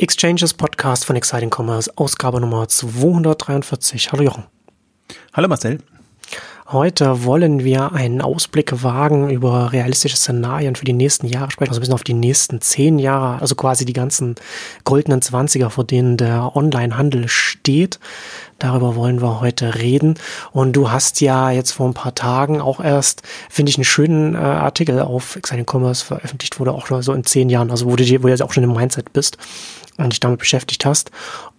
Exchanges Podcast von Exciting Commerce, Ausgabe Nummer 243. Hallo Jochen. Hallo Marcel. Heute wollen wir einen Ausblick wagen über realistische Szenarien für die nächsten Jahre sprechen, also ein bisschen auf die nächsten zehn Jahre, also quasi die ganzen goldenen Zwanziger, vor denen der Onlinehandel steht. Darüber wollen wir heute reden. Und du hast ja jetzt vor ein paar Tagen auch erst, finde ich, einen schönen äh, Artikel auf Exciting Commerce veröffentlicht, wo du auch schon so in zehn Jahren, also wo du, wo du jetzt auch schon im Mindset bist und dich damit beschäftigt hast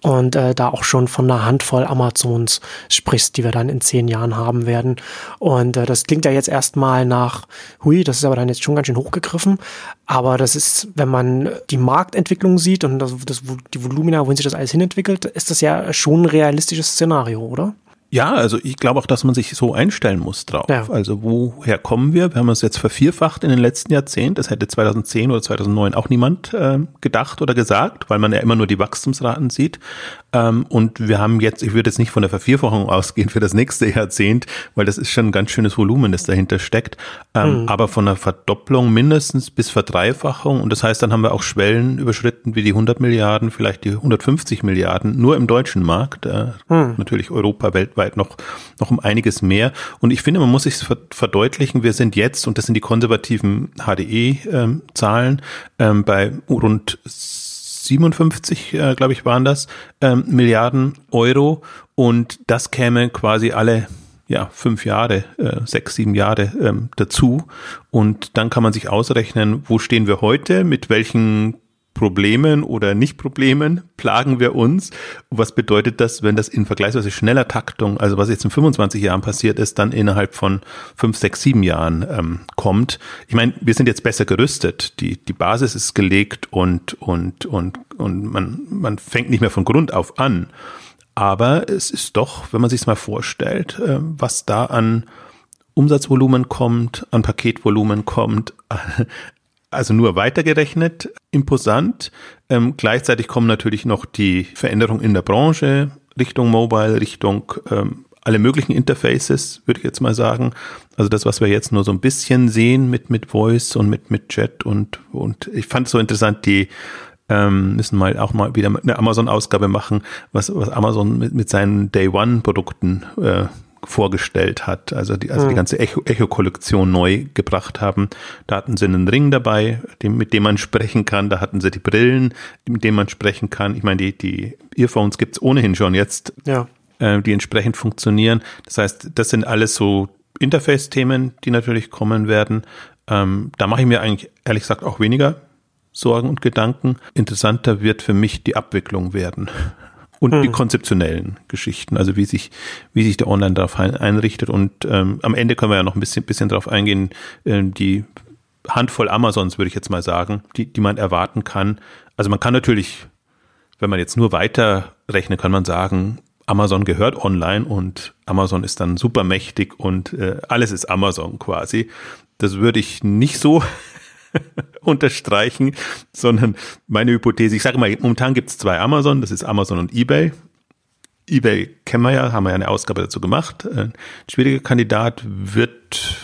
und äh, da auch schon von einer Handvoll Amazons sprichst, die wir dann in zehn Jahren haben werden. Und äh, das klingt ja jetzt erstmal nach, hui, das ist aber dann jetzt schon ganz schön hochgegriffen. Aber das ist, wenn man die Marktentwicklung sieht und das, das, die Volumina, wohin sich das alles hinentwickelt, ist das ja schon ein realistisches Szenario, oder? Ja, also ich glaube auch, dass man sich so einstellen muss drauf. Ja. Also woher kommen wir? Wir haben uns jetzt vervierfacht in den letzten Jahrzehnten. Das hätte 2010 oder 2009 auch niemand äh, gedacht oder gesagt, weil man ja immer nur die Wachstumsraten sieht. Ähm, und wir haben jetzt, ich würde jetzt nicht von der Vervierfachung ausgehen für das nächste Jahrzehnt, weil das ist schon ein ganz schönes Volumen, das dahinter steckt. Ähm, mhm. Aber von einer Verdopplung mindestens bis Verdreifachung. Und das heißt, dann haben wir auch Schwellen überschritten wie die 100 Milliarden, vielleicht die 150 Milliarden, nur im deutschen Markt. Äh, mhm. Natürlich Europa, weltweit noch, noch um einiges mehr. Und ich finde, man muss sich verdeutlichen, wir sind jetzt, und das sind die konservativen HDE-Zahlen, ähm, ähm, bei rund 57, äh, glaube ich, waren das, ähm, Milliarden Euro. Und das käme quasi alle ja, fünf Jahre, äh, sechs, sieben Jahre ähm, dazu. Und dann kann man sich ausrechnen, wo stehen wir heute, mit welchen Problemen oder Nicht-Problemen plagen wir uns? was bedeutet das, wenn das in vergleichsweise schneller Taktung, also was jetzt in 25 Jahren passiert ist, dann innerhalb von fünf, sechs, sieben Jahren ähm, kommt? Ich meine, wir sind jetzt besser gerüstet. Die, die Basis ist gelegt und, und, und, und man, man fängt nicht mehr von Grund auf an. Aber es ist doch, wenn man sich es mal vorstellt, äh, was da an Umsatzvolumen kommt, an Paketvolumen kommt, also nur weitergerechnet, imposant. Ähm, gleichzeitig kommen natürlich noch die Veränderungen in der Branche Richtung Mobile, Richtung ähm, alle möglichen Interfaces, würde ich jetzt mal sagen. Also das, was wir jetzt nur so ein bisschen sehen mit, mit Voice und mit, mit Chat und, und ich fand es so interessant, die ähm, müssen mal auch mal wieder eine Amazon-Ausgabe machen, was, was Amazon mit, mit seinen Day One-Produkten äh, vorgestellt hat, also die, also mhm. die hm. ganze Echo-Kollektion neu gebracht haben. Da hatten sie einen Ring dabei, dem, mit dem man sprechen kann. Da hatten sie die Brillen, mit denen man sprechen kann. Ich meine, die, die Earphones gibt's ohnehin schon jetzt, ja. äh, die entsprechend funktionieren. Das heißt, das sind alles so Interface-Themen, die natürlich kommen werden. Ähm, da mache ich mir eigentlich ehrlich gesagt auch weniger Sorgen und Gedanken. Interessanter wird für mich die Abwicklung werden und mhm. die konzeptionellen Geschichten, also wie sich, wie sich der Online darauf einrichtet. Und ähm, am Ende können wir ja noch ein bisschen, bisschen darauf eingehen, äh, die Handvoll Amazons, würde ich jetzt mal sagen, die, die man erwarten kann. Also man kann natürlich, wenn man jetzt nur weiter rechnet, kann man sagen, Amazon gehört online und Amazon ist dann super mächtig und äh, alles ist Amazon quasi. Das würde ich nicht so unterstreichen, sondern meine Hypothese, ich sage mal, momentan gibt es zwei Amazon, das ist Amazon und eBay. eBay kennen wir ja, haben wir ja eine Ausgabe dazu gemacht. Ein äh, schwieriger Kandidat wird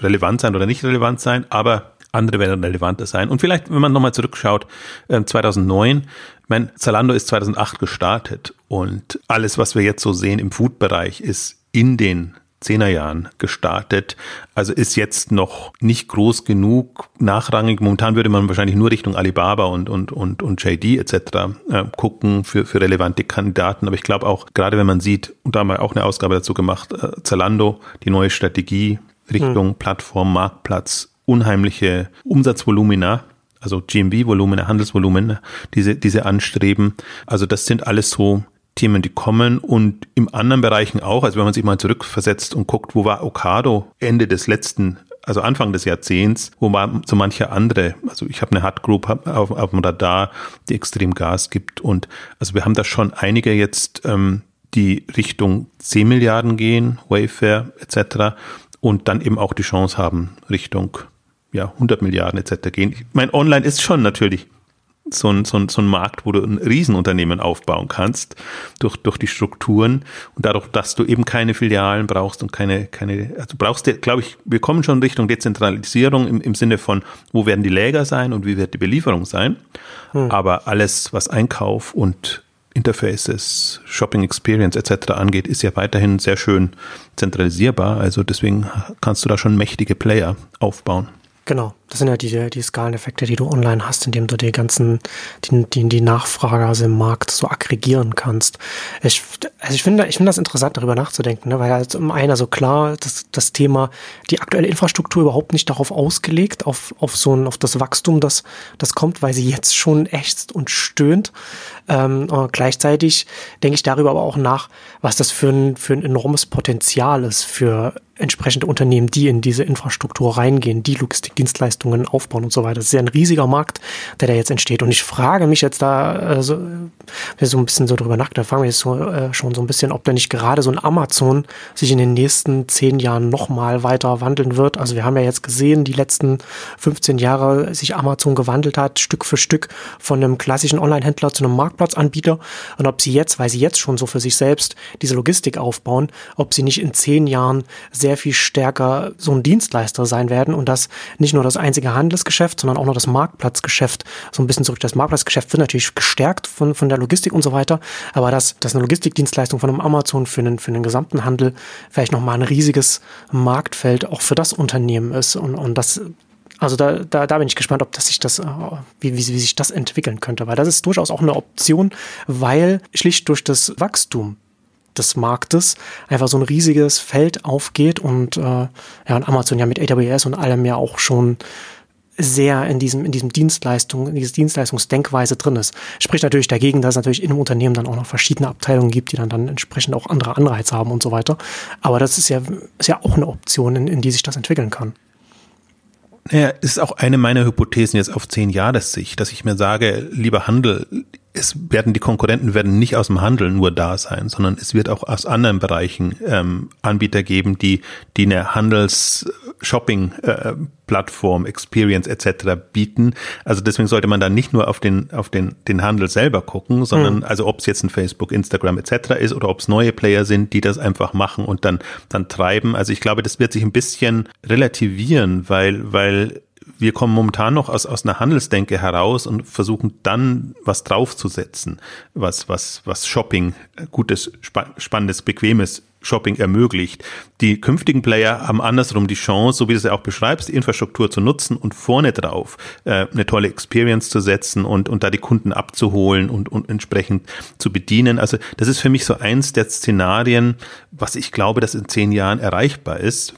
relevant sein oder nicht relevant sein, aber andere werden relevanter sein. Und vielleicht, wenn man nochmal zurückschaut, 2009, äh, mein Zalando ist 2008 gestartet und alles, was wir jetzt so sehen im Food-Bereich, ist in den Zehnerjahren gestartet. Also ist jetzt noch nicht groß genug nachrangig. Momentan würde man wahrscheinlich nur Richtung Alibaba und, und, und, und JD etc. Äh, gucken für, für relevante Kandidaten. Aber ich glaube auch, gerade wenn man sieht, und da haben wir auch eine Ausgabe dazu gemacht, äh, Zalando, die neue Strategie Richtung hm. Plattform, Marktplatz, unheimliche Umsatzvolumina, also GMV-Volumina, Handelsvolumen, diese, diese anstreben. Also das sind alles so Themen, die kommen und im anderen Bereichen auch, also wenn man sich mal zurückversetzt und guckt, wo war Okado Ende des letzten also Anfang des Jahrzehnts, wo war so manche andere, also ich habe eine Hard Group auf, auf dem Radar, die extrem Gas gibt und also wir haben da schon einige jetzt, ähm, die Richtung 10 Milliarden gehen, Wayfair etc. und dann eben auch die Chance haben, Richtung ja, 100 Milliarden etc. gehen. Ich meine, online ist schon natürlich so ein, so, ein, so ein Markt, wo du ein Riesenunternehmen aufbauen kannst durch, durch die Strukturen und dadurch, dass du eben keine Filialen brauchst und keine, keine, also brauchst du, glaube ich, wir kommen schon Richtung Dezentralisierung im, im Sinne von, wo werden die Läger sein und wie wird die Belieferung sein. Hm. Aber alles, was Einkauf und Interfaces, Shopping Experience etc. angeht, ist ja weiterhin sehr schön zentralisierbar. Also deswegen kannst du da schon mächtige Player aufbauen. Genau, das sind ja die, die Skaleneffekte, die du online hast, indem du die ganzen, die, die, die Nachfrage also im Markt so aggregieren kannst. Ich, also ich finde, ich finde das interessant, darüber nachzudenken, ne? weil halt zum einen, also klar, das, das Thema, die aktuelle Infrastruktur überhaupt nicht darauf ausgelegt, auf, auf so ein, auf das Wachstum, das, das kommt, weil sie jetzt schon ächzt und stöhnt. Ähm, gleichzeitig denke ich darüber aber auch nach, was das für ein, für ein enormes Potenzial ist für entsprechende Unternehmen, die in diese Infrastruktur reingehen, die Logistikdienstleistungen aufbauen und so weiter. Das ist ja ein riesiger Markt, der da jetzt entsteht. Und ich frage mich jetzt da äh, so, so ein bisschen so drüber nach, da fragen wir jetzt so, äh, schon so ein bisschen, ob da nicht gerade so ein Amazon sich in den nächsten zehn Jahren nochmal weiter wandeln wird. Also wir haben ja jetzt gesehen, die letzten 15 Jahre sich Amazon gewandelt hat, Stück für Stück von einem klassischen Online-Händler zu einem Marktplatzanbieter. Und ob sie jetzt, weil sie jetzt schon so für sich selbst diese Logistik aufbauen, ob sie nicht in zehn Jahren sehr viel stärker so ein Dienstleister sein werden und das nicht nur das einzige Handelsgeschäft, sondern auch noch das Marktplatzgeschäft so ein bisschen zurück. Das Marktplatzgeschäft wird natürlich gestärkt von, von der Logistik und so weiter, aber dass, dass eine Logistikdienstleistung von einem Amazon für den, für den gesamten Handel vielleicht nochmal ein riesiges Marktfeld auch für das Unternehmen ist und, und das also da, da, da bin ich gespannt, ob das sich das, äh, wie, wie, wie sich das entwickeln könnte, weil das ist durchaus auch eine Option, weil schlicht durch das Wachstum des Marktes einfach so ein riesiges Feld aufgeht und äh, ja, und Amazon ja mit AWS und allem ja auch schon sehr in diesem, in diesem Dienstleistung, in dieser Dienstleistungsdenkweise drin ist. Spricht natürlich dagegen, dass es natürlich in einem Unternehmen dann auch noch verschiedene Abteilungen gibt, die dann, dann entsprechend auch andere Anreize haben und so weiter. Aber das ist ja, ist ja auch eine Option, in, in die sich das entwickeln kann. Naja, ist auch eine meiner Hypothesen jetzt auf zehn Jahressicht, dass ich mir sage, lieber Handel, es werden die Konkurrenten werden nicht aus dem Handel nur da sein, sondern es wird auch aus anderen Bereichen ähm, Anbieter geben, die die eine Handels-Shopping-Plattform, äh, Experience etc. bieten. Also deswegen sollte man da nicht nur auf den auf den den Handel selber gucken, sondern mhm. also ob es jetzt ein Facebook, Instagram etc. ist oder ob es neue Player sind, die das einfach machen und dann dann treiben. Also ich glaube, das wird sich ein bisschen relativieren, weil weil wir kommen momentan noch aus, aus einer Handelsdenke heraus und versuchen dann was draufzusetzen, was, was, was Shopping, gutes, spannendes, bequemes Shopping ermöglicht. Die künftigen Player haben andersrum die Chance, so wie du es ja auch beschreibst, die Infrastruktur zu nutzen und vorne drauf äh, eine tolle Experience zu setzen und, und da die Kunden abzuholen und, und entsprechend zu bedienen. Also das ist für mich so eins der Szenarien, was ich glaube, dass in zehn Jahren erreichbar ist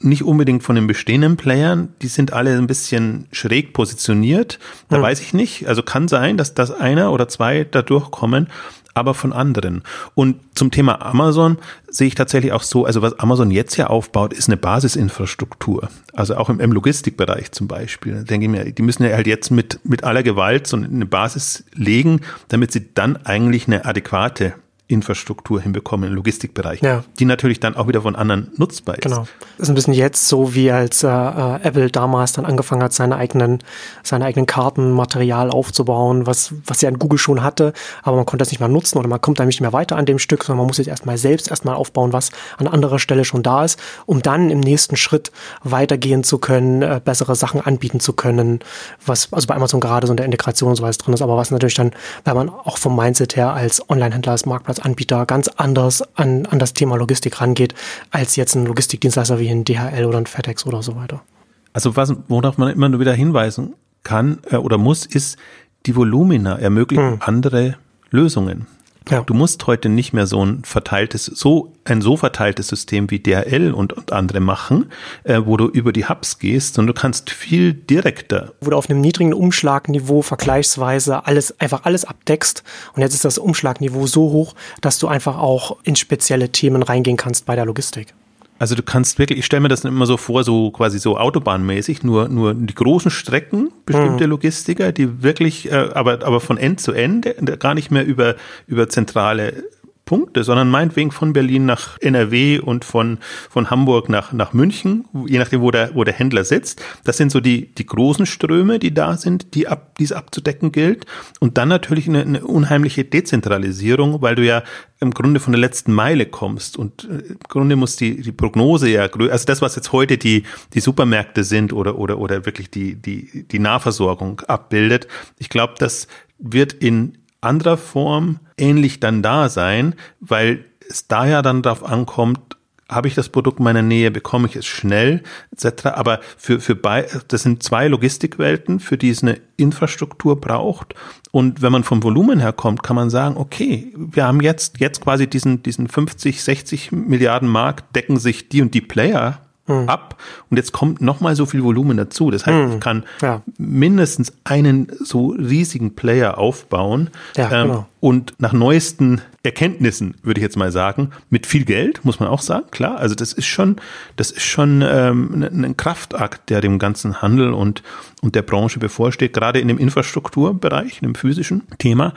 nicht unbedingt von den bestehenden Playern, die sind alle ein bisschen schräg positioniert. Da mhm. weiß ich nicht. Also kann sein, dass das einer oder zwei da durchkommen, aber von anderen. Und zum Thema Amazon sehe ich tatsächlich auch so, also was Amazon jetzt ja aufbaut, ist eine Basisinfrastruktur. Also auch im, im Logistikbereich zum Beispiel. Da denke ich mir, die müssen ja halt jetzt mit, mit aller Gewalt so eine Basis legen, damit sie dann eigentlich eine adäquate Infrastruktur hinbekommen im Logistikbereich, ja. die natürlich dann auch wieder von anderen nutzbar ist. Genau. Das ist ein bisschen jetzt so, wie als äh, äh, Apple damals dann angefangen hat, seine eigenen, seine eigenen Kartenmaterial aufzubauen, was, was ja in Google schon hatte, aber man konnte das nicht mehr nutzen oder man kommt da nicht mehr weiter an dem Stück, sondern man muss jetzt erstmal selbst erstmal aufbauen, was an anderer Stelle schon da ist, um dann im nächsten Schritt weitergehen zu können, äh, bessere Sachen anbieten zu können, was also bei Amazon gerade so in der Integration und so was drin ist, aber was natürlich dann, weil man auch vom Mindset her als Online-Händler, als Marktplatz Anbieter ganz anders an, an das Thema Logistik rangeht, als jetzt ein Logistikdienstleister wie ein DHL oder ein FedEx oder so weiter. Also was, worauf man immer nur wieder hinweisen kann äh, oder muss, ist, die Volumina ermöglichen hm. andere Lösungen. Ja. Du musst heute nicht mehr so ein verteiltes, so ein so verteiltes System wie DHL und, und andere machen, äh, wo du über die Hubs gehst, sondern du kannst viel direkter. Wo du auf einem niedrigen Umschlagniveau vergleichsweise alles, einfach alles abdeckst. Und jetzt ist das Umschlagniveau so hoch, dass du einfach auch in spezielle Themen reingehen kannst bei der Logistik. Also du kannst wirklich, ich stelle mir das immer so vor, so quasi so autobahnmäßig, nur, nur die großen Strecken, bestimmte mhm. Logistiker, die wirklich, äh, aber, aber von End zu Ende, gar nicht mehr über, über zentrale Punkte, sondern meinetwegen von Berlin nach NRW und von, von Hamburg nach, nach München, je nachdem, wo der, wo der Händler sitzt. Das sind so die, die großen Ströme, die da sind, die, ab, die es abzudecken gilt. Und dann natürlich eine, eine unheimliche Dezentralisierung, weil du ja im Grunde von der letzten Meile kommst und äh, im Grunde muss die, die Prognose ja, also das, was jetzt heute die, die Supermärkte sind oder, oder, oder wirklich die, die, die Nahversorgung abbildet. Ich glaube, das wird in anderer Form ähnlich dann da sein, weil es da ja dann darauf ankommt, habe ich das Produkt in meiner Nähe, bekomme ich es schnell, etc. Aber für, für bei, das sind zwei Logistikwelten, für die es eine Infrastruktur braucht. Und wenn man vom Volumen her kommt, kann man sagen, okay, wir haben jetzt, jetzt quasi diesen, diesen 50, 60 Milliarden Markt, decken sich die und die Player hm. ab und jetzt kommt noch mal so viel Volumen dazu. Das heißt, hm. ich kann ja. mindestens einen so riesigen Player aufbauen ja, ähm, genau. und nach neuesten Erkenntnissen würde ich jetzt mal sagen, mit viel Geld muss man auch sagen, klar. Also das ist schon, das ist schon ähm, ein Kraftakt, der dem ganzen Handel und und der Branche bevorsteht, gerade in dem Infrastrukturbereich, in dem physischen Thema.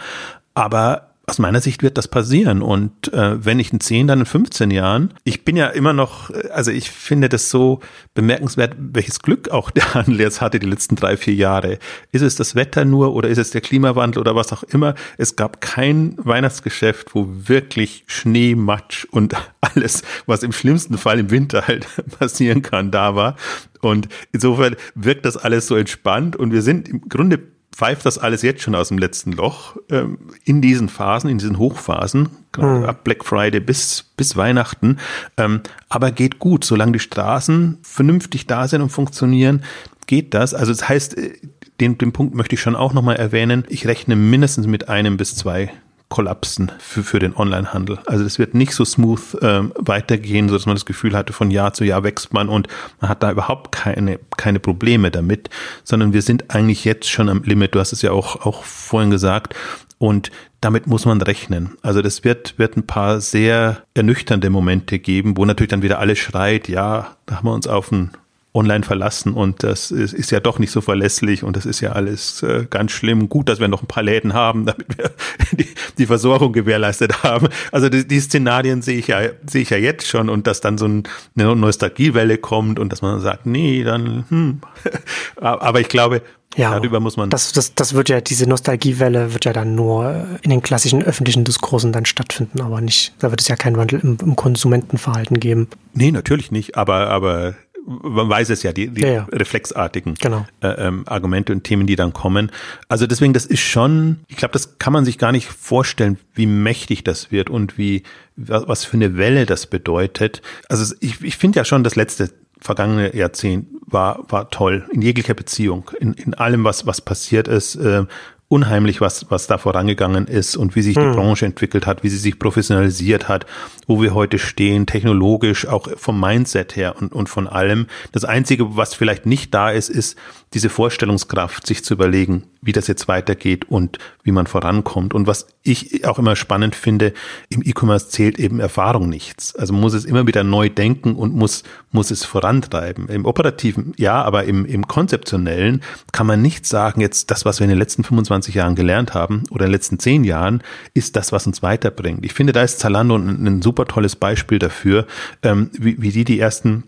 Aber aus meiner Sicht wird das passieren. Und äh, wenn nicht in 10, dann in 15 Jahren. Ich bin ja immer noch, äh, also ich finde das so bemerkenswert, welches Glück auch der Handel jetzt hatte die letzten drei, vier Jahre. Ist es das Wetter nur oder ist es der Klimawandel oder was auch immer? Es gab kein Weihnachtsgeschäft, wo wirklich Schnee, Matsch und alles, was im schlimmsten Fall im Winter halt passieren kann, da war. Und insofern wirkt das alles so entspannt und wir sind im Grunde pfeift das alles jetzt schon aus dem letzten Loch ähm, in diesen Phasen, in diesen Hochphasen, mhm. ab Black Friday bis, bis Weihnachten. Ähm, aber geht gut, solange die Straßen vernünftig da sind und funktionieren, geht das. Also das heißt, äh, den, den Punkt möchte ich schon auch nochmal erwähnen. Ich rechne mindestens mit einem bis zwei kollapsen für, für den Onlinehandel. Also das wird nicht so smooth ähm, weitergehen, so dass man das Gefühl hatte, von Jahr zu Jahr wächst man und man hat da überhaupt keine, keine Probleme damit, sondern wir sind eigentlich jetzt schon am Limit. Du hast es ja auch, auch vorhin gesagt. Und damit muss man rechnen. Also das wird, wird ein paar sehr ernüchternde Momente geben, wo natürlich dann wieder alles schreit, ja, da haben wir uns auf ein online verlassen und das ist, ist, ja doch nicht so verlässlich und das ist ja alles äh, ganz schlimm. Gut, dass wir noch ein paar Läden haben, damit wir die, die Versorgung gewährleistet haben. Also die, die, Szenarien sehe ich ja sehe ich ja jetzt schon und dass dann so ein, eine Nostalgiewelle kommt und dass man sagt, nee, dann hm. aber ich glaube, ja, darüber muss man. Das, das, das wird ja, diese Nostalgiewelle wird ja dann nur in den klassischen öffentlichen Diskursen dann stattfinden, aber nicht, da wird es ja keinen Wandel im, im Konsumentenverhalten geben. Nee, natürlich nicht, aber, aber man weiß es ja, die, die ja, ja. reflexartigen genau. äh, ähm, Argumente und Themen, die dann kommen. Also deswegen, das ist schon, ich glaube, das kann man sich gar nicht vorstellen, wie mächtig das wird und wie, was für eine Welle das bedeutet. Also ich, ich finde ja schon, das letzte vergangene Jahrzehnt war, war toll in jeglicher Beziehung, in, in allem, was, was passiert ist. Äh, unheimlich, was, was da vorangegangen ist und wie sich die hm. Branche entwickelt hat, wie sie sich professionalisiert hat, wo wir heute stehen, technologisch, auch vom Mindset her und, und von allem. Das Einzige, was vielleicht nicht da ist, ist diese Vorstellungskraft, sich zu überlegen, wie das jetzt weitergeht und wie man vorankommt. Und was ich auch immer spannend finde, im E-Commerce zählt eben Erfahrung nichts. Also muss es immer wieder neu denken und muss, muss es vorantreiben. Im operativen, ja, aber im, im konzeptionellen kann man nicht sagen, jetzt das, was wir in den letzten 25 Jahren gelernt haben oder in den letzten 10 Jahren, ist das, was uns weiterbringt. Ich finde, da ist Zalando ein, ein super tolles Beispiel dafür, ähm, wie, wie die die ersten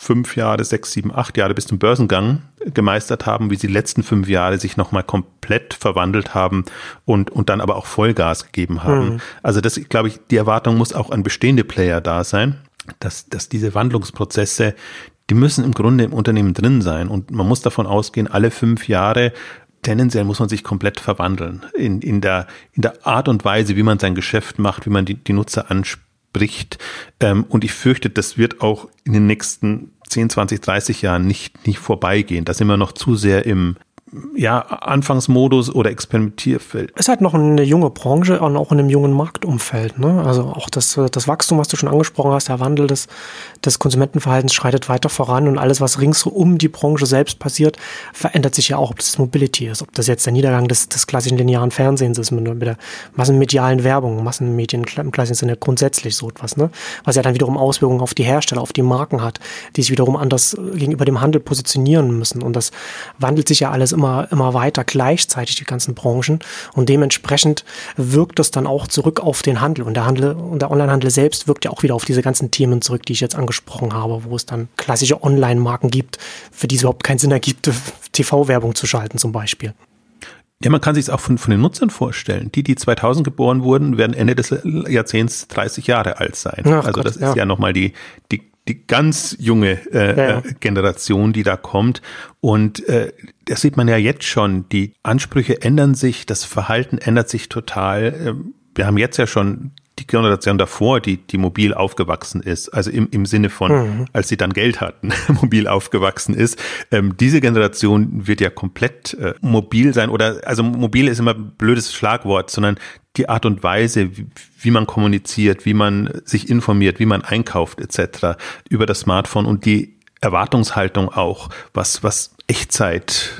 fünf Jahre, sechs, sieben, acht Jahre bis zum Börsengang gemeistert haben, wie sie die letzten fünf Jahre sich nochmal komplett verwandelt haben und, und dann aber auch Vollgas gegeben haben. Mhm. Also das, glaube ich, die Erwartung muss auch an bestehende Player da sein, dass, dass diese Wandlungsprozesse, die müssen im Grunde im Unternehmen drin sein und man muss davon ausgehen, alle fünf Jahre tendenziell muss man sich komplett verwandeln in, in, der, in der Art und Weise, wie man sein Geschäft macht, wie man die, die Nutzer anspricht bricht. Ähm, und ich fürchte, das wird auch in den nächsten 10, 20, 30 Jahren nicht, nicht vorbeigehen. Da sind wir noch zu sehr im, ja, Anfangsmodus oder Experimentierfeld. Es ist halt noch eine junge Branche und auch in einem jungen Marktumfeld. Ne? Also auch das, das Wachstum, was du schon angesprochen hast, der Wandel des, des Konsumentenverhaltens schreitet weiter voran und alles, was rings um die Branche selbst passiert, verändert sich ja auch, ob das Mobility ist, ob das jetzt der Niedergang des, des klassischen linearen Fernsehens ist, mit, mit der massenmedialen Werbung, Massenmedien im klassischen Sinne grundsätzlich so etwas, ne? was ja dann wiederum Auswirkungen auf die Hersteller, auf die Marken hat, die sich wiederum anders gegenüber dem Handel positionieren müssen. Und das wandelt sich ja alles immer, immer weiter gleichzeitig, die ganzen Branchen. Und dementsprechend wirkt das dann auch zurück auf den Handel. Und der Handel und der Onlinehandel selbst wirkt ja auch wieder auf diese ganzen Themen zurück, die ich jetzt angesprochen habe, wo es dann klassische Online-Marken gibt, für die es überhaupt keinen Sinn ergibt, TV-Werbung zu schalten zum Beispiel. Ja, man kann sich es auch von, von den Nutzern vorstellen. Die, die 2000 geboren wurden, werden Ende des Jahrzehnts 30 Jahre alt sein. Ach also Gott, das ist ja, ja nochmal die, die, die ganz junge äh, ja. Äh, Generation, die da kommt. Und äh, das sieht man ja jetzt schon. Die Ansprüche ändern sich, das Verhalten ändert sich total. Ähm, wir haben jetzt ja schon die Generation davor, die, die mobil aufgewachsen ist, also im, im Sinne von, mhm. als sie dann Geld hatten, mobil aufgewachsen ist, ähm, diese Generation wird ja komplett äh, mobil sein oder, also mobil ist immer ein blödes Schlagwort, sondern die Art und Weise, wie, wie man kommuniziert, wie man sich informiert, wie man einkauft etc. über das Smartphone und die Erwartungshaltung auch, was, was Echtzeit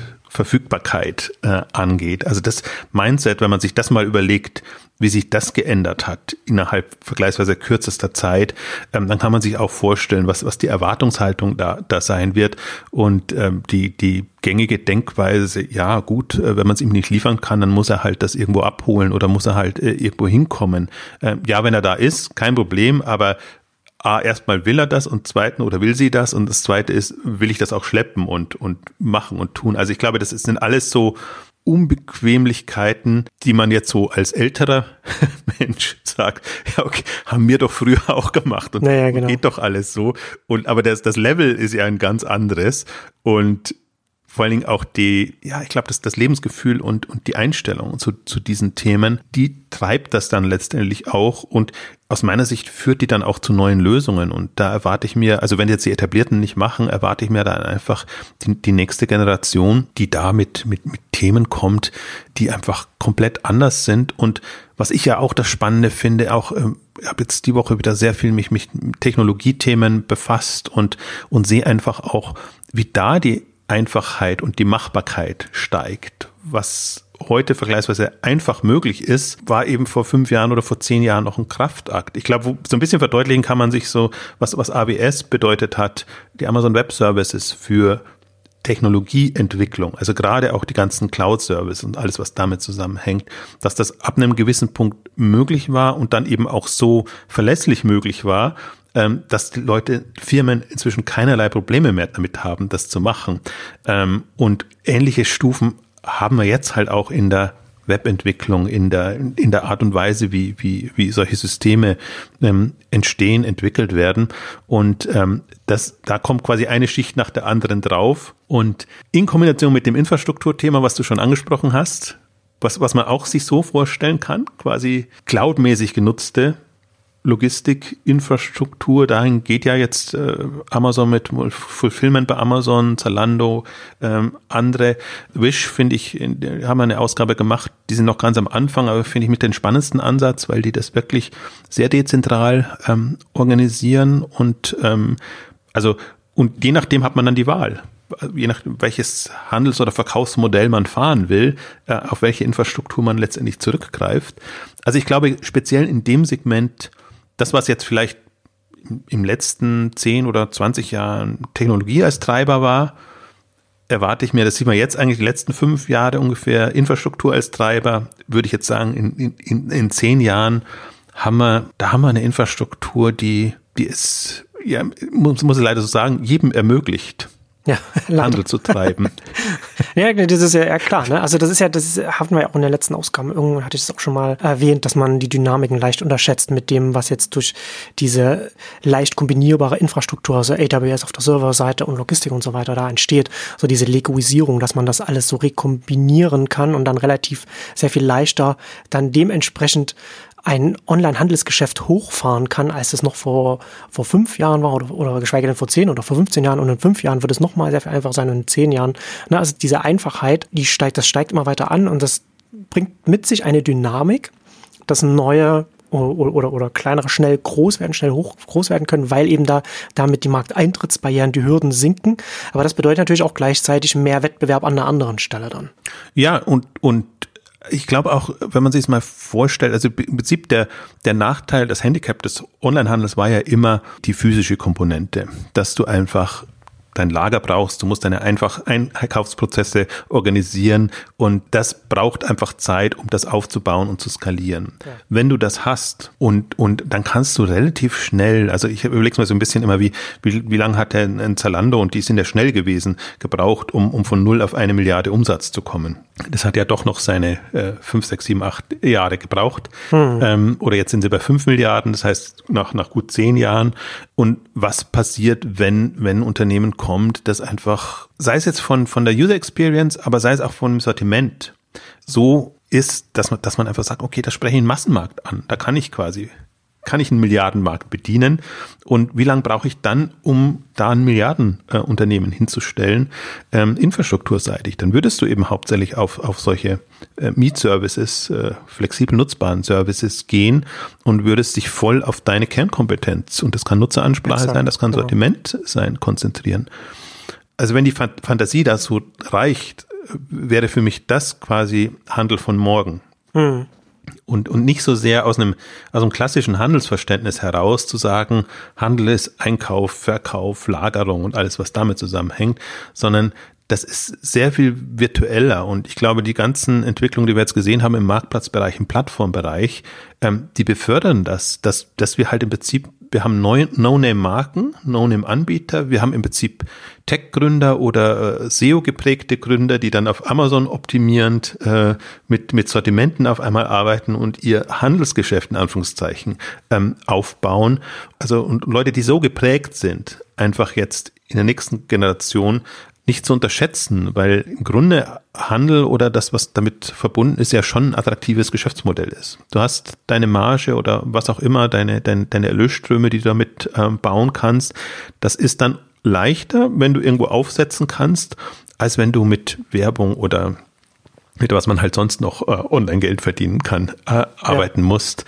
äh, angeht. Also das Mindset, wenn man sich das mal überlegt, wie sich das geändert hat innerhalb vergleichsweise kürzester Zeit, ähm, dann kann man sich auch vorstellen, was, was die Erwartungshaltung da, da sein wird und ähm, die, die gängige Denkweise, ja gut, äh, wenn man es ihm nicht liefern kann, dann muss er halt das irgendwo abholen oder muss er halt äh, irgendwo hinkommen. Ähm, ja, wenn er da ist, kein Problem, aber A, erstmal will er das und zweiten oder will sie das und das zweite ist, will ich das auch schleppen und, und machen und tun. Also ich glaube, das sind alles so Unbequemlichkeiten, die man jetzt so als älterer Mensch sagt, ja, okay, haben wir doch früher auch gemacht und naja, genau. geht doch alles so. Und aber das, das Level ist ja ein ganz anderes. Und vor allen Dingen auch die, ja, ich glaube, das, das Lebensgefühl und, und die Einstellung zu, zu diesen Themen, die treibt das dann letztendlich auch und aus meiner Sicht führt die dann auch zu neuen Lösungen und da erwarte ich mir, also wenn jetzt die Etablierten nicht machen, erwarte ich mir dann einfach die, die nächste Generation, die da mit, mit, mit Themen kommt, die einfach komplett anders sind und was ich ja auch das Spannende finde, auch ähm, ich habe jetzt die Woche wieder sehr viel mich mit Technologiethemen befasst und und sehe einfach auch, wie da die Einfachheit und die Machbarkeit steigt. Was heute vergleichsweise einfach möglich ist, war eben vor fünf Jahren oder vor zehn Jahren noch ein Kraftakt. Ich glaube, so ein bisschen verdeutlichen kann man sich so, was, was AWS bedeutet hat, die Amazon Web Services für Technologieentwicklung, also gerade auch die ganzen Cloud-Services und alles, was damit zusammenhängt, dass das ab einem gewissen Punkt möglich war und dann eben auch so verlässlich möglich war, ähm, dass die Leute, Firmen inzwischen keinerlei Probleme mehr damit haben, das zu machen. Ähm, und ähnliche Stufen haben wir jetzt halt auch in der Webentwicklung, in der, in der Art und Weise, wie, wie, wie solche Systeme ähm, entstehen, entwickelt werden. Und ähm, das, da kommt quasi eine Schicht nach der anderen drauf. Und in Kombination mit dem Infrastrukturthema, was du schon angesprochen hast, was, was man auch sich so vorstellen kann, quasi cloudmäßig genutzte Logistikinfrastruktur. Dahin geht ja jetzt äh, Amazon mit Fulfillment bei Amazon, Zalando, ähm, andere. Wish finde ich, haben eine Ausgabe gemacht, die sind noch ganz am Anfang, aber finde ich mit den spannendsten Ansatz, weil die das wirklich sehr dezentral ähm, organisieren und ähm, also und je nachdem hat man dann die Wahl je nach welches Handels- oder Verkaufsmodell man fahren will, äh, auf welche Infrastruktur man letztendlich zurückgreift. Also ich glaube, speziell in dem Segment das, was jetzt vielleicht im letzten 10 oder 20 Jahren Technologie als Treiber war, erwarte ich mir, das sieht man jetzt eigentlich die letzten fünf Jahre ungefähr, Infrastruktur als Treiber, würde ich jetzt sagen, in, in, in zehn Jahren haben wir, da haben wir eine Infrastruktur, die, die ist, ja, muss, muss ich leider so sagen, jedem ermöglicht ja, Handel zu treiben. ja, das ist ja, ja klar. Ne? Also das ist ja, das hatten wir ja auch in der letzten Ausgabe. Irgendwann hatte ich es auch schon mal erwähnt, dass man die Dynamiken leicht unterschätzt mit dem, was jetzt durch diese leicht kombinierbare Infrastruktur, also AWS auf der Serverseite und Logistik und so weiter da entsteht. So diese Legoisierung, dass man das alles so rekombinieren kann und dann relativ sehr viel leichter dann dementsprechend ein Online-Handelsgeschäft hochfahren kann, als es noch vor, vor fünf Jahren war oder, oder geschweige denn vor zehn oder vor 15 Jahren und in fünf Jahren wird es nochmal sehr viel einfacher sein und in zehn Jahren. Na, also diese Einfachheit, die steigt, das steigt immer weiter an und das bringt mit sich eine Dynamik, dass neue oder, oder, oder kleinere schnell groß werden, schnell hoch groß werden können, weil eben da damit die Markteintrittsbarrieren, die Hürden sinken. Aber das bedeutet natürlich auch gleichzeitig mehr Wettbewerb an einer anderen Stelle dann. Ja, und, und ich glaube auch, wenn man sich es mal vorstellt, also im Prinzip der, der Nachteil, das Handicap des Onlinehandels war ja immer die physische Komponente, dass du einfach dein Lager brauchst, du musst deine einfach Einkaufsprozesse organisieren und das braucht einfach Zeit, um das aufzubauen und zu skalieren. Ja. Wenn du das hast und, und dann kannst du relativ schnell, also ich überlege mal so ein bisschen immer, wie, wie, wie lange hat der ein Zalando und die sind ja schnell gewesen, gebraucht, um, um von null auf eine Milliarde Umsatz zu kommen. Das hat ja doch noch seine äh, fünf, sechs, sieben, acht Jahre gebraucht. Hm. Ähm, oder jetzt sind sie bei fünf Milliarden, das heißt nach, nach gut zehn Jahren. Und was passiert, wenn, wenn Unternehmen kommt, das einfach, sei es jetzt von, von der User Experience, aber sei es auch von dem Sortiment, so ist, dass man, dass man einfach sagt, okay, da spreche ich einen Massenmarkt an. Da kann ich quasi kann ich einen Milliardenmarkt bedienen und wie lange brauche ich dann, um da ein Milliardenunternehmen äh, hinzustellen, ähm, infrastrukturseitig? Dann würdest du eben hauptsächlich auf, auf solche äh, Mietservices, äh, flexibel nutzbaren Services gehen und würdest dich voll auf deine Kernkompetenz, und das kann Nutzeransprache Exakt, sein, das kann genau. Sortiment sein, konzentrieren. Also wenn die Fantasie dazu reicht, wäre für mich das quasi Handel von morgen. Mhm und, und nicht so sehr aus einem, aus einem klassischen Handelsverständnis heraus zu sagen, Handel ist Einkauf, Verkauf, Lagerung und alles, was damit zusammenhängt, sondern das ist sehr viel virtueller. Und ich glaube, die ganzen Entwicklungen, die wir jetzt gesehen haben im Marktplatzbereich, im Plattformbereich, ähm, die befördern das, dass, dass wir halt im Prinzip wir haben No-Name-Marken, No-Name-Anbieter, wir haben im Prinzip Tech-Gründer oder äh, SEO-geprägte Gründer, die dann auf Amazon optimierend äh, mit, mit Sortimenten auf einmal arbeiten und ihr Handelsgeschäft in Anführungszeichen ähm, aufbauen. Also und Leute, die so geprägt sind, einfach jetzt in der nächsten Generation nicht zu unterschätzen, weil im Grunde Handel oder das, was damit verbunden ist, ja schon ein attraktives Geschäftsmodell ist. Du hast deine Marge oder was auch immer, deine, deine, deine Erlösströme, die du damit ähm, bauen kannst. Das ist dann leichter, wenn du irgendwo aufsetzen kannst, als wenn du mit Werbung oder mit was man halt sonst noch äh, Online-Geld verdienen kann, äh, arbeiten ja. musst.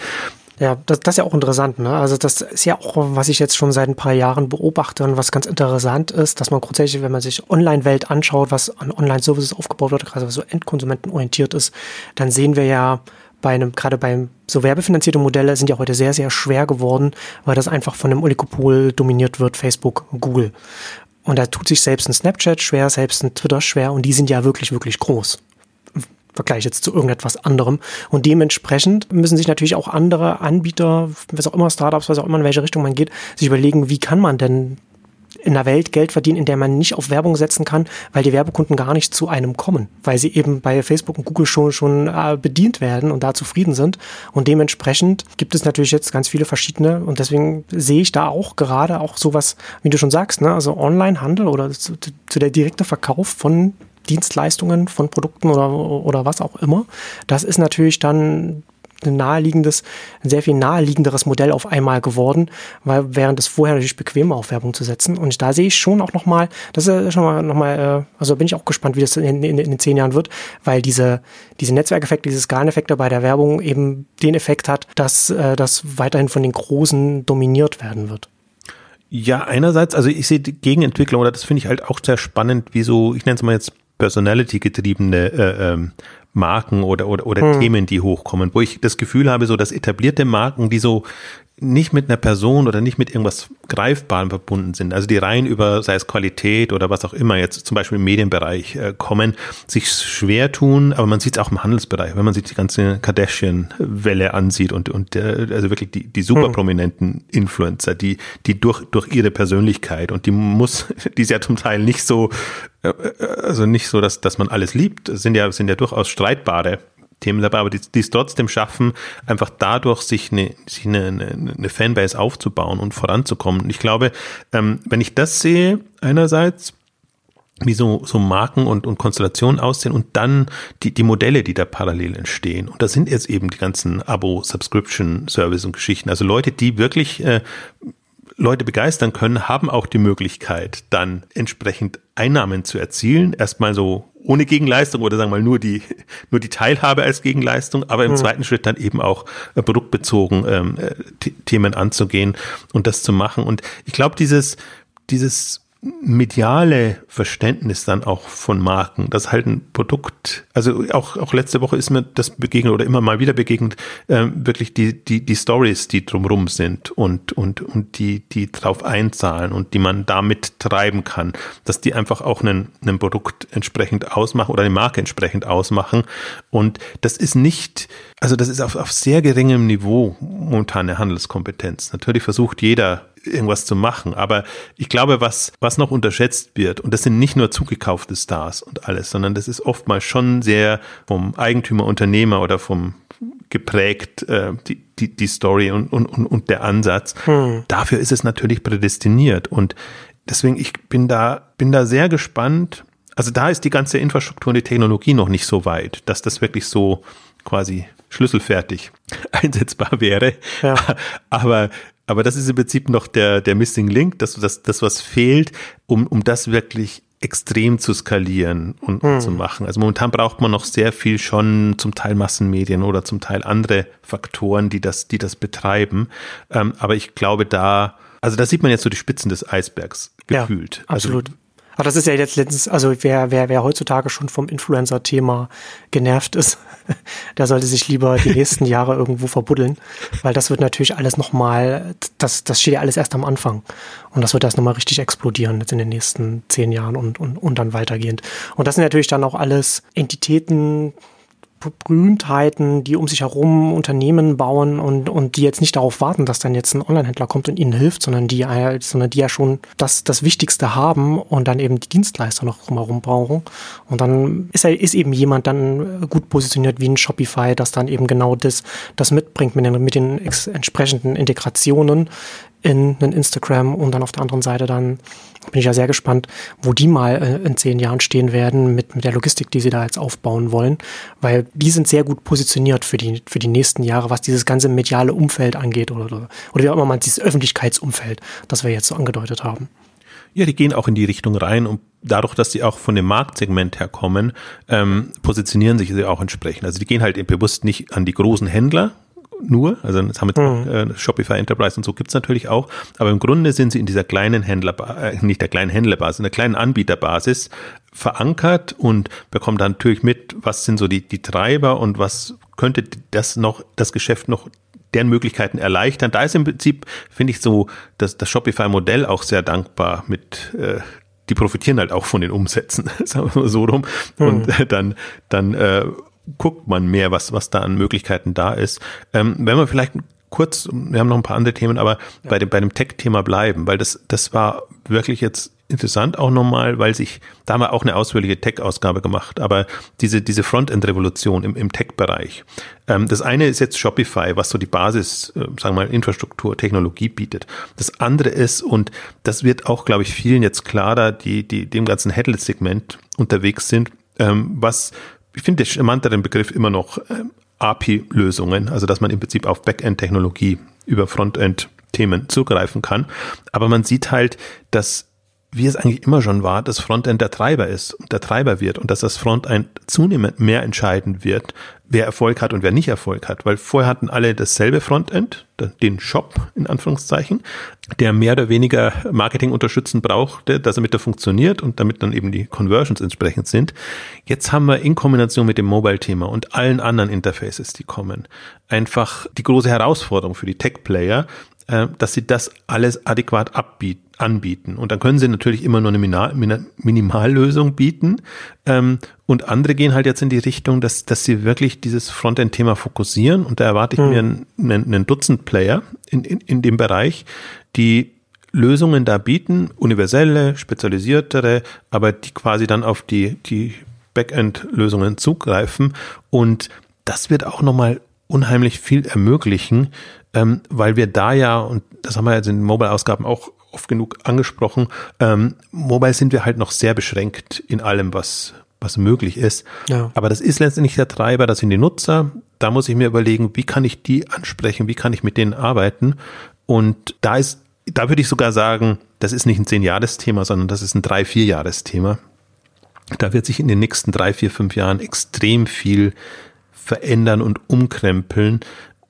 Ja, das, das ist ja auch interessant. Ne? Also das ist ja auch, was ich jetzt schon seit ein paar Jahren beobachte und was ganz interessant ist, dass man grundsätzlich, wenn man sich Online-Welt anschaut, was an Online-Services aufgebaut wird, gerade was so endkonsumentenorientiert ist, dann sehen wir ja bei einem, gerade bei so werbefinanzierte Modelle sind ja heute sehr, sehr schwer geworden, weil das einfach von einem Oligopol dominiert wird, Facebook, Google. Und da tut sich selbst ein Snapchat schwer, selbst ein Twitter schwer und die sind ja wirklich, wirklich groß. Vergleich jetzt zu irgendetwas anderem. Und dementsprechend müssen sich natürlich auch andere Anbieter, was auch immer Startups, was auch immer in welche Richtung man geht, sich überlegen, wie kann man denn in einer Welt Geld verdienen, in der man nicht auf Werbung setzen kann, weil die Werbekunden gar nicht zu einem kommen, weil sie eben bei Facebook und Google schon schon äh, bedient werden und da zufrieden sind. Und dementsprechend gibt es natürlich jetzt ganz viele verschiedene und deswegen sehe ich da auch gerade auch sowas, wie du schon sagst, ne, also Online-Handel oder zu, zu der direkte Verkauf von Dienstleistungen von Produkten oder, oder was auch immer. Das ist natürlich dann ein naheliegendes, ein sehr viel naheliegenderes Modell auf einmal geworden, weil während es vorher natürlich bequemer auf Werbung zu setzen. Und da sehe ich schon auch nochmal, das ist schon mal nochmal, äh, also bin ich auch gespannt, wie das in, in, in den zehn Jahren wird, weil diese, diese Netzwerkeffekte, diese Skaleneffekte bei der Werbung eben den Effekt hat, dass äh, das weiterhin von den Großen dominiert werden wird. Ja, einerseits, also ich sehe die Gegenentwicklung, oder das finde ich halt auch sehr spannend, wie so, ich nenne es mal jetzt Personality-getriebene äh, ähm, Marken oder, oder, oder hm. Themen, die hochkommen, wo ich das Gefühl habe, so dass etablierte Marken, die so nicht mit einer Person oder nicht mit irgendwas Greifbarem verbunden sind, also die rein über, sei es Qualität oder was auch immer, jetzt zum Beispiel im Medienbereich äh, kommen, sich schwer tun, aber man sieht es auch im Handelsbereich, wenn man sich die ganze Kardashian-Welle ansieht und, und äh, also wirklich die, die super hm. prominenten Influencer, die, die durch, durch ihre Persönlichkeit und die muss, die ist ja zum Teil nicht so, also nicht so, dass, dass man alles liebt, sind ja, sind ja durchaus streitbare Themen dabei, aber die, die es trotzdem schaffen, einfach dadurch sich eine, sich eine, eine, Fanbase aufzubauen und voranzukommen. Ich glaube, ähm, wenn ich das sehe, einerseits, wie so, so Marken und, und Konstellationen aussehen und dann die, die Modelle, die da parallel entstehen. Und das sind jetzt eben die ganzen Abo-Subscription-Service und Geschichten. Also Leute, die wirklich äh, Leute begeistern können, haben auch die Möglichkeit, dann entsprechend Einnahmen zu erzielen. Erstmal so ohne Gegenleistung oder sagen wir mal nur die, nur die Teilhabe als Gegenleistung, aber im mhm. zweiten Schritt dann eben auch äh, produktbezogen ähm, äh, Themen anzugehen und das zu machen. Und ich glaube, dieses, dieses mediale Verständnis dann auch von Marken, dass halt ein Produkt, also auch, auch letzte Woche ist mir das begegnet oder immer mal wieder begegnet, äh, wirklich die, die, die Stories, die drumrum sind und, und, und die, die drauf einzahlen und die man damit treiben kann, dass die einfach auch einen, einen Produkt entsprechend ausmachen oder eine Marke entsprechend ausmachen. Und das ist nicht, also das ist auf, auf sehr geringem Niveau momentan eine Handelskompetenz. Natürlich versucht jeder irgendwas zu machen. Aber ich glaube, was, was noch unterschätzt wird, und das sind nicht nur zugekaufte Stars und alles, sondern das ist oftmals schon sehr vom Eigentümer, Unternehmer oder vom geprägt, äh, die, die, die Story und, und, und der Ansatz. Hm. Dafür ist es natürlich prädestiniert. Und deswegen, ich bin da, bin da sehr gespannt. Also da ist die ganze Infrastruktur und die Technologie noch nicht so weit, dass das wirklich so quasi schlüsselfertig einsetzbar wäre. Ja. Aber aber das ist im Prinzip noch der, der Missing Link, das, das, das was fehlt, um, um das wirklich extrem zu skalieren und hm. zu machen. Also momentan braucht man noch sehr viel schon zum Teil Massenmedien oder zum Teil andere Faktoren, die das, die das betreiben. Ähm, aber ich glaube da, also da sieht man jetzt so die Spitzen des Eisbergs gefühlt. Ja, also absolut. Also aber das ist ja jetzt letztens, also wer, wer, wer heutzutage schon vom Influencer-Thema genervt ist, der sollte sich lieber die nächsten Jahre irgendwo verbuddeln, weil das wird natürlich alles nochmal, das, das steht ja alles erst am Anfang. Und das wird erst nochmal richtig explodieren jetzt in den nächsten zehn Jahren und, und, und dann weitergehend. Und das sind natürlich dann auch alles Entitäten, Berühmtheiten, die um sich herum Unternehmen bauen und, und die jetzt nicht darauf warten, dass dann jetzt ein Online-Händler kommt und ihnen hilft, sondern die, sondern die ja schon das, das Wichtigste haben und dann eben die Dienstleister noch drumherum brauchen. Und dann ist, er, ist eben jemand dann gut positioniert wie ein Shopify, das dann eben genau das, das mitbringt mit den, mit den entsprechenden Integrationen in einen Instagram und dann auf der anderen Seite dann bin ich ja sehr gespannt, wo die mal äh, in zehn Jahren stehen werden mit, mit der Logistik, die sie da jetzt aufbauen wollen, weil die sind sehr gut positioniert für die, für die nächsten Jahre, was dieses ganze mediale Umfeld angeht oder, oder, oder wie auch immer man dieses Öffentlichkeitsumfeld, das wir jetzt so angedeutet haben. Ja, die gehen auch in die Richtung rein und dadurch, dass sie auch von dem Marktsegment herkommen, ähm, positionieren sich sie auch entsprechend. Also die gehen halt bewusst nicht an die großen Händler, nur, also jetzt haben wir mhm. äh, Shopify Enterprise und so gibt's natürlich auch, aber im Grunde sind sie in dieser kleinen Händler, äh, nicht der kleinen Händlerbasis, in der kleinen Anbieterbasis verankert und bekommen dann natürlich mit, was sind so die, die Treiber und was könnte das noch, das Geschäft noch deren Möglichkeiten erleichtern. Da ist im Prinzip, finde ich, so das, das Shopify-Modell auch sehr dankbar mit äh, die profitieren halt auch von den Umsätzen, sagen wir mal so rum. Mhm. Und äh, dann, dann äh, guckt man mehr, was, was da an Möglichkeiten da ist. Ähm, wenn wir vielleicht kurz, wir haben noch ein paar andere Themen, aber ja. bei dem, bei dem Tech-Thema bleiben, weil das, das war wirklich jetzt interessant auch nochmal, weil sich, da haben wir auch eine ausführliche Tech-Ausgabe gemacht, aber diese, diese Frontend-Revolution im, im Tech-Bereich. Ähm, das eine ist jetzt Shopify, was so die Basis, äh, sagen wir mal, Infrastruktur, Technologie bietet. Das andere ist, und das wird auch, glaube ich, vielen jetzt klarer, die, die dem ganzen Headless-Segment unterwegs sind, ähm, was ich finde der charmantere Begriff immer noch äh, API-Lösungen, also dass man im Prinzip auf Backend-Technologie über Frontend-Themen zugreifen kann. Aber man sieht halt, dass wie es eigentlich immer schon war, das Frontend der Treiber ist und der Treiber wird und dass das Frontend zunehmend mehr entscheiden wird, wer Erfolg hat und wer nicht Erfolg hat. Weil vorher hatten alle dasselbe Frontend, den Shop in Anführungszeichen, der mehr oder weniger Marketing unterstützen brauchte, dass er mit der funktioniert und damit dann eben die Conversions entsprechend sind. Jetzt haben wir in Kombination mit dem Mobile-Thema und allen anderen Interfaces, die kommen, einfach die große Herausforderung für die Tech-Player, äh, dass sie das alles adäquat abbieten anbieten. Und dann können sie natürlich immer nur eine Minimallösung bieten. Ähm, und andere gehen halt jetzt in die Richtung, dass, dass sie wirklich dieses Frontend-Thema fokussieren. Und da erwarte ich hm. mir einen, einen Dutzend Player in, in, in dem Bereich, die Lösungen da bieten, universelle, spezialisiertere, aber die quasi dann auf die, die Backend-Lösungen zugreifen. Und das wird auch nochmal unheimlich viel ermöglichen, ähm, weil wir da ja, und das haben wir jetzt in den Mobile-Ausgaben auch oft genug angesprochen, ähm, mobile sind wir halt noch sehr beschränkt in allem, was, was möglich ist. Ja. Aber das ist letztendlich der Treiber, das sind die Nutzer. Da muss ich mir überlegen, wie kann ich die ansprechen, wie kann ich mit denen arbeiten. Und da ist, da würde ich sogar sagen, das ist nicht ein Zehn-Jahres-Thema, sondern das ist ein Drei-, Vier-Jahres-Thema. Da wird sich in den nächsten drei, vier, fünf Jahren extrem viel verändern und umkrempeln,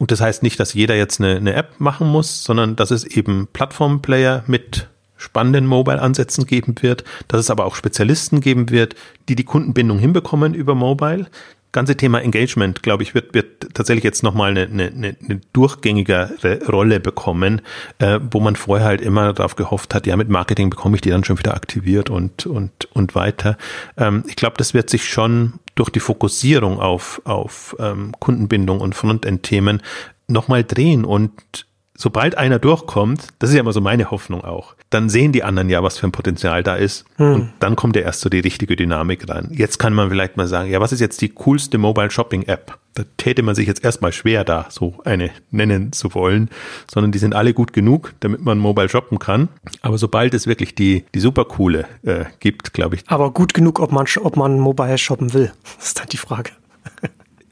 und das heißt nicht, dass jeder jetzt eine, eine App machen muss, sondern dass es eben Plattformplayer mit spannenden Mobile-Ansätzen geben wird, dass es aber auch Spezialisten geben wird, die die Kundenbindung hinbekommen über Mobile. Ganze Thema Engagement, glaube ich, wird, wird tatsächlich jetzt nochmal eine, eine, eine durchgängigere Rolle bekommen, äh, wo man vorher halt immer darauf gehofft hat, ja, mit Marketing bekomme ich die dann schon wieder aktiviert und, und, und weiter. Ähm, ich glaube, das wird sich schon durch die Fokussierung auf, auf ähm, Kundenbindung und Frontend-Themen nochmal drehen und sobald einer durchkommt, das ist ja immer so meine Hoffnung auch, dann sehen die anderen ja, was für ein Potenzial da ist. Hm. Und dann kommt ja erst so die richtige Dynamik rein. Jetzt kann man vielleicht mal sagen, ja, was ist jetzt die coolste Mobile Shopping App? Da täte man sich jetzt erstmal schwer, da so eine nennen zu wollen, sondern die sind alle gut genug, damit man mobile shoppen kann. Aber sobald es wirklich die, die super coole äh, gibt, glaube ich. Aber gut genug, ob man, ob man mobile shoppen will, ist dann die Frage.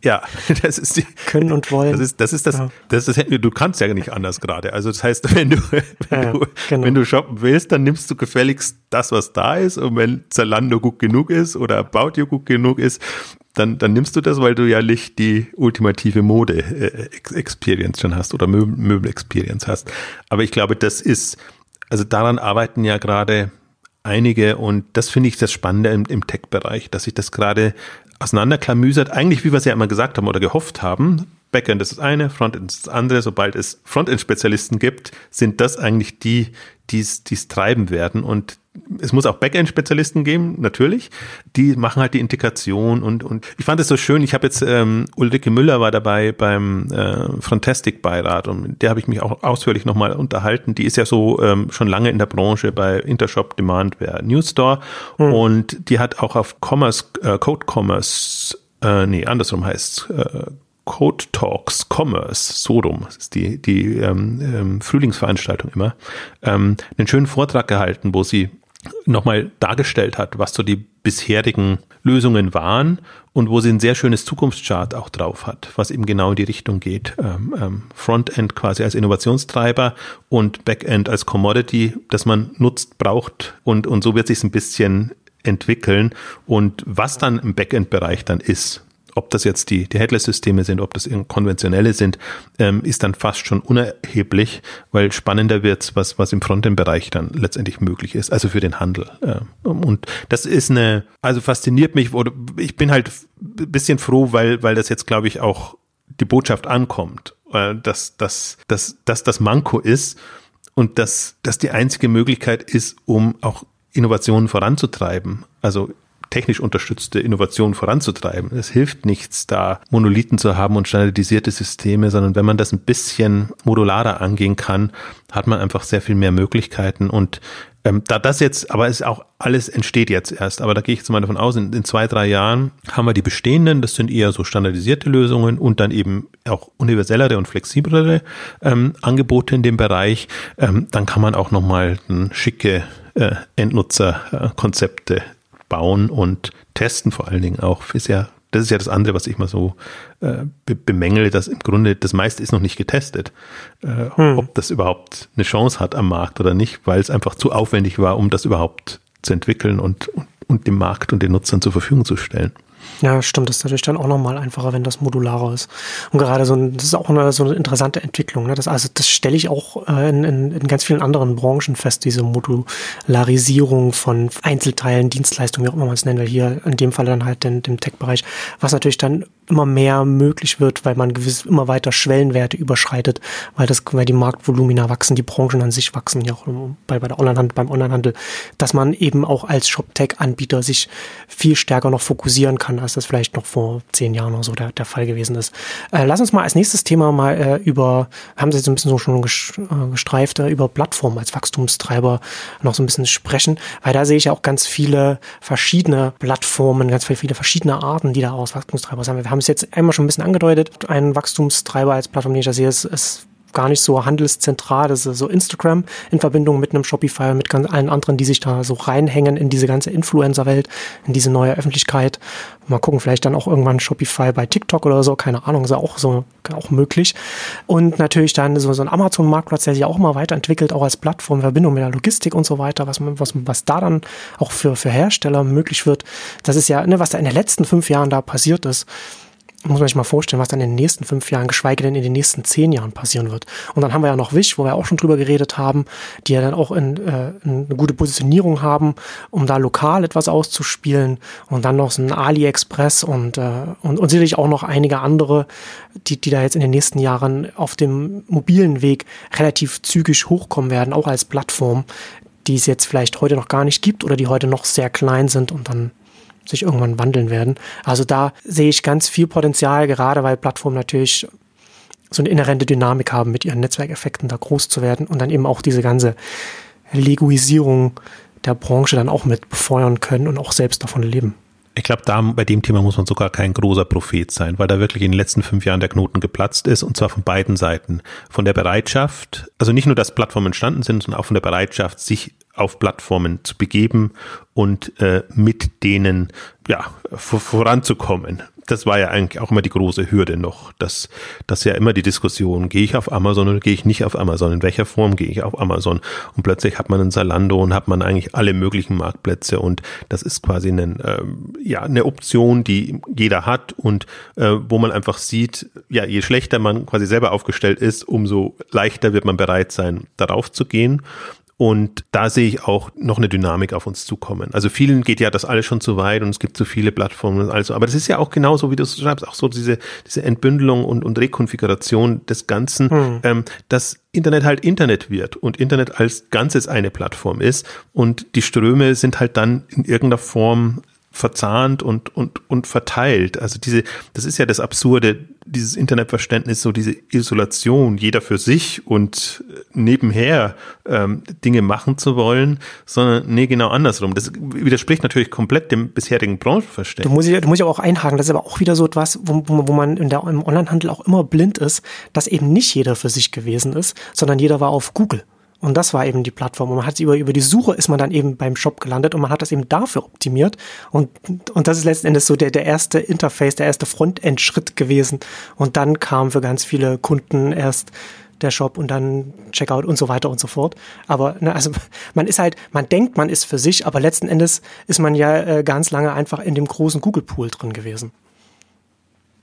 Ja, das ist die, können und wollen. Das ist das ist das, ja. das ist du kannst ja nicht anders gerade. Also das heißt, wenn du wenn, ja, du genau. wenn du shoppen willst, dann nimmst du gefälligst das, was da ist und wenn Zalando gut genug ist oder About You gut genug ist, dann dann nimmst du das, weil du ja nicht die ultimative Mode äh, Experience schon hast oder Möbel, Möbel Experience hast. Aber ich glaube, das ist also daran arbeiten ja gerade einige und das finde ich das Spannende im, im Tech-Bereich, dass sich das gerade auseinanderklamüsert, eigentlich wie wir es ja immer gesagt haben oder gehofft haben. Backend ist das eine, Frontend ist das andere. Sobald es Frontend-Spezialisten gibt, sind das eigentlich die, die es treiben werden. Und es muss auch Backend-Spezialisten geben, natürlich. Die machen halt die Integration und, und ich fand es so schön. Ich habe jetzt, ähm, Ulrike Müller war dabei beim äh, Frontastic-Beirat und mit der habe ich mich auch ausführlich nochmal unterhalten. Die ist ja so ähm, schon lange in der Branche bei Intershop Demandware News Store mhm. und die hat auch auf Commerce, äh, Code Commerce, äh, nee, andersrum heißt äh, Code Talks Commerce, so rum, das ist die, die ähm, ähm, Frühlingsveranstaltung immer, ähm, einen schönen Vortrag gehalten, wo sie nochmal dargestellt hat, was so die bisherigen Lösungen waren und wo sie ein sehr schönes Zukunftschart auch drauf hat, was eben genau in die Richtung geht. Ähm, ähm, Frontend quasi als Innovationstreiber und Backend als Commodity, das man nutzt, braucht und, und so wird sich ein bisschen entwickeln und was dann im Backend-Bereich dann ist, ob das jetzt die, die Headless-Systeme sind, ob das konventionelle sind, ähm, ist dann fast schon unerheblich, weil spannender wird was, was im Frontend-Bereich dann letztendlich möglich ist, also für den Handel. Äh, und das ist eine, also fasziniert mich, oder ich bin halt ein bisschen froh, weil, weil das jetzt, glaube ich, auch die Botschaft ankommt, äh, dass, dass, dass, dass das Manko ist und dass das die einzige Möglichkeit ist, um auch Innovationen voranzutreiben. Also technisch unterstützte Innovation voranzutreiben. Es hilft nichts, da Monolithen zu haben und standardisierte Systeme, sondern wenn man das ein bisschen modularer angehen kann, hat man einfach sehr viel mehr Möglichkeiten und ähm, da das jetzt, aber es auch alles entsteht jetzt erst, aber da gehe ich jetzt mal davon aus, in, in, zwei, drei Jahren haben wir die bestehenden, das sind eher so standardisierte Lösungen und dann eben auch universellere und flexiblere ähm, Angebote in dem Bereich. Ähm, dann kann man auch nochmal schicke äh, Endnutzerkonzepte bauen und testen vor allen Dingen auch. Ist ja, das ist ja das andere, was ich mal so äh, be bemängele, dass im Grunde das meiste ist noch nicht getestet, äh, hm. ob das überhaupt eine Chance hat am Markt oder nicht, weil es einfach zu aufwendig war, um das überhaupt zu entwickeln und, und, und dem Markt und den Nutzern zur Verfügung zu stellen. Ja, stimmt. Das ist natürlich dann auch nochmal einfacher, wenn das modularer ist. Und gerade so ein, das ist auch eine, so eine interessante Entwicklung. Ne? Das, also das stelle ich auch äh, in, in, in ganz vielen anderen Branchen fest, diese Modularisierung von Einzelteilen, Dienstleistungen, wie auch immer man es nennen will. Hier in dem Fall dann halt in dem Tech-Bereich, was natürlich dann immer mehr möglich wird, weil man gewiss immer weiter Schwellenwerte überschreitet, weil das, weil die Marktvolumina wachsen, die Branchen an sich wachsen, ja auch bei, bei der Onlinehandel, beim Onlinehandel, dass man eben auch als ShopTech-Anbieter sich viel stärker noch fokussieren kann, als das vielleicht noch vor zehn Jahren oder so der, der Fall gewesen ist. Äh, lass uns mal als nächstes Thema mal äh, über, haben Sie jetzt ein bisschen so schon äh, gestreift, äh, über Plattformen als Wachstumstreiber noch so ein bisschen sprechen, weil da sehe ich ja auch ganz viele verschiedene Plattformen, ganz viele verschiedene Arten, die da aus Wachstumstreiber sind. Wir haben haben es jetzt einmal schon ein bisschen angedeutet. Ein Wachstumstreiber als Plattform, den ich da sehe, ist, ist gar nicht so handelszentral. Das ist so Instagram in Verbindung mit einem Shopify, mit ganz allen anderen, die sich da so reinhängen in diese ganze Influencer-Welt, in diese neue Öffentlichkeit. Mal gucken, vielleicht dann auch irgendwann Shopify bei TikTok oder so, keine Ahnung, ist ja auch so auch möglich. Und natürlich dann so, so ein Amazon-Marktplatz, der sich auch immer weiterentwickelt, auch als Plattform, Verbindung mit der Logistik und so weiter, was, was, was da dann auch für, für Hersteller möglich wird. Das ist ja, ne, was da in den letzten fünf Jahren da passiert ist muss man sich mal vorstellen, was dann in den nächsten fünf Jahren, geschweige denn in den nächsten zehn Jahren passieren wird. Und dann haben wir ja noch Wish, wo wir auch schon drüber geredet haben, die ja dann auch in, äh, eine gute Positionierung haben, um da lokal etwas auszuspielen. Und dann noch so ein AliExpress und, äh, und, und sicherlich auch noch einige andere, die, die da jetzt in den nächsten Jahren auf dem mobilen Weg relativ zügig hochkommen werden, auch als Plattform, die es jetzt vielleicht heute noch gar nicht gibt oder die heute noch sehr klein sind und dann sich irgendwann wandeln werden. Also da sehe ich ganz viel Potenzial, gerade weil Plattformen natürlich so eine inhärente Dynamik haben, mit ihren Netzwerkeffekten da groß zu werden und dann eben auch diese ganze Leguisierung der Branche dann auch mit befeuern können und auch selbst davon leben. Ich glaube, da bei dem Thema muss man sogar kein großer Prophet sein, weil da wirklich in den letzten fünf Jahren der Knoten geplatzt ist und zwar von beiden Seiten. Von der Bereitschaft, also nicht nur, dass Plattformen entstanden sind, sondern auch von der Bereitschaft, sich auf Plattformen zu begeben und äh, mit denen ja voranzukommen. Das war ja eigentlich auch immer die große Hürde noch. Das, das ja immer die Diskussion, gehe ich auf Amazon oder gehe ich nicht auf Amazon? In welcher Form gehe ich auf Amazon? Und plötzlich hat man ein Zalando und hat man eigentlich alle möglichen Marktplätze und das ist quasi eine, äh, ja, eine Option, die jeder hat und äh, wo man einfach sieht, ja, je schlechter man quasi selber aufgestellt ist, umso leichter wird man bereit sein, darauf zu gehen. Und da sehe ich auch noch eine Dynamik auf uns zukommen. Also vielen geht ja das alles schon zu weit und es gibt zu viele Plattformen und also. Aber das ist ja auch genauso, wie du es schreibst, auch so diese, diese Entbündelung und, und Rekonfiguration des Ganzen, hm. ähm, dass Internet halt Internet wird und Internet als Ganzes eine Plattform ist und die Ströme sind halt dann in irgendeiner Form verzahnt und, und, und verteilt. Also diese, das ist ja das Absurde, dieses Internetverständnis, so diese Isolation, jeder für sich und nebenher ähm, Dinge machen zu wollen, sondern nee, genau andersrum. Das widerspricht natürlich komplett dem bisherigen Branchenverständnis. Du musst, du musst ja auch einhaken, das ist aber auch wieder so etwas, wo, wo man der, im Onlinehandel auch immer blind ist, dass eben nicht jeder für sich gewesen ist, sondern jeder war auf Google. Und das war eben die Plattform. Und man hat über, über die Suche ist man dann eben beim Shop gelandet und man hat das eben dafür optimiert. Und, und das ist letzten Endes so der, der erste Interface, der erste Frontend-Schritt gewesen. Und dann kam für ganz viele Kunden erst der Shop und dann Checkout und so weiter und so fort. Aber ne, also man ist halt, man denkt, man ist für sich, aber letzten Endes ist man ja äh, ganz lange einfach in dem großen Google Pool drin gewesen.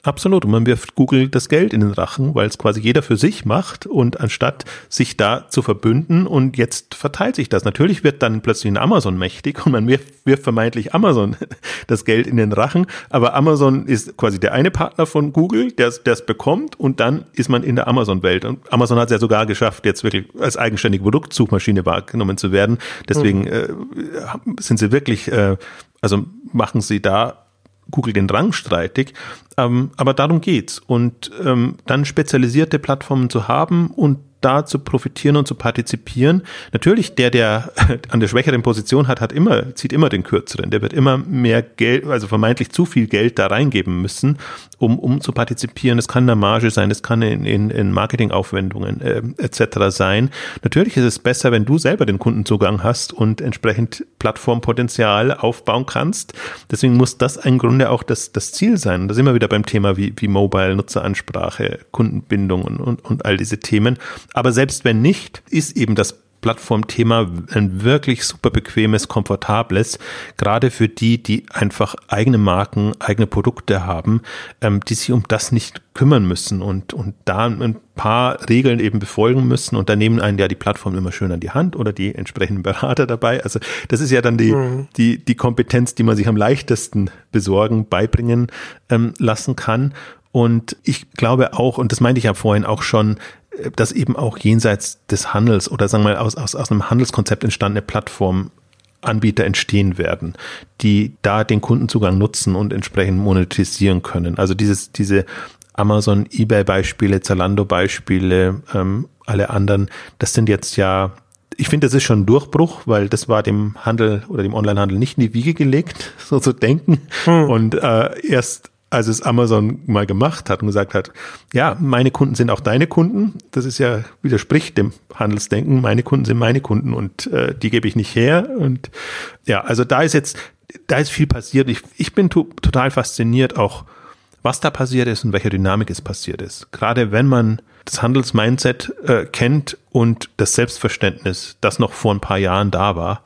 Absolut. Und man wirft Google das Geld in den Rachen, weil es quasi jeder für sich macht und anstatt sich da zu verbünden und jetzt verteilt sich das. Natürlich wird dann plötzlich ein Amazon mächtig und man wirft, wirft vermeintlich Amazon das Geld in den Rachen, aber Amazon ist quasi der eine Partner von Google, der es bekommt und dann ist man in der Amazon-Welt. Und Amazon hat es ja sogar geschafft, jetzt wirklich als eigenständige Produktsuchmaschine wahrgenommen zu werden. Deswegen mhm. äh, sind sie wirklich, äh, also machen sie da Google den Rang streitig. Ähm, aber darum geht's. Und ähm, dann spezialisierte Plattformen zu haben und da zu profitieren und zu partizipieren. Natürlich, der, der an der schwächeren Position hat, hat immer, zieht immer den kürzeren. Der wird immer mehr Geld, also vermeintlich zu viel Geld da reingeben müssen, um, um zu partizipieren. Es kann eine Marge sein, es kann in, in, in Marketingaufwendungen äh, etc. sein. Natürlich ist es besser, wenn du selber den Kundenzugang hast und entsprechend Plattformpotenzial aufbauen kannst. Deswegen muss das im Grunde auch das, das Ziel sein. Und da sind wir wieder beim Thema wie, wie Mobile, Nutzeransprache, Kundenbindung und, und, und all diese Themen. Aber selbst wenn nicht, ist eben das Plattformthema ein wirklich super bequemes, komfortables, gerade für die, die einfach eigene Marken, eigene Produkte haben, ähm, die sich um das nicht kümmern müssen und, und da ein paar Regeln eben befolgen müssen und da nehmen einen ja die Plattform immer schön an die Hand oder die entsprechenden Berater dabei. Also das ist ja dann die, mhm. die, die Kompetenz, die man sich am leichtesten besorgen, beibringen ähm, lassen kann. Und ich glaube auch, und das meinte ich ja vorhin auch schon, dass eben auch jenseits des Handels oder sagen wir mal aus, aus, aus einem Handelskonzept entstandene Plattformen Anbieter entstehen werden, die da den Kundenzugang nutzen und entsprechend monetisieren können. Also dieses, diese Amazon, eBay-Beispiele, Zalando-Beispiele, ähm, alle anderen, das sind jetzt ja, ich finde, das ist schon ein Durchbruch, weil das war dem Handel oder dem Onlinehandel nicht in die Wiege gelegt, so zu denken. Hm. Und äh, erst als es Amazon mal gemacht hat und gesagt hat, ja, meine Kunden sind auch deine Kunden, das ist ja, widerspricht dem Handelsdenken, meine Kunden sind meine Kunden und äh, die gebe ich nicht her. Und ja, also da ist jetzt, da ist viel passiert. Ich, ich bin to total fasziniert auch, was da passiert ist und welche Dynamik es passiert ist. Gerade wenn man das Handelsmindset äh, kennt und das Selbstverständnis, das noch vor ein paar Jahren da war,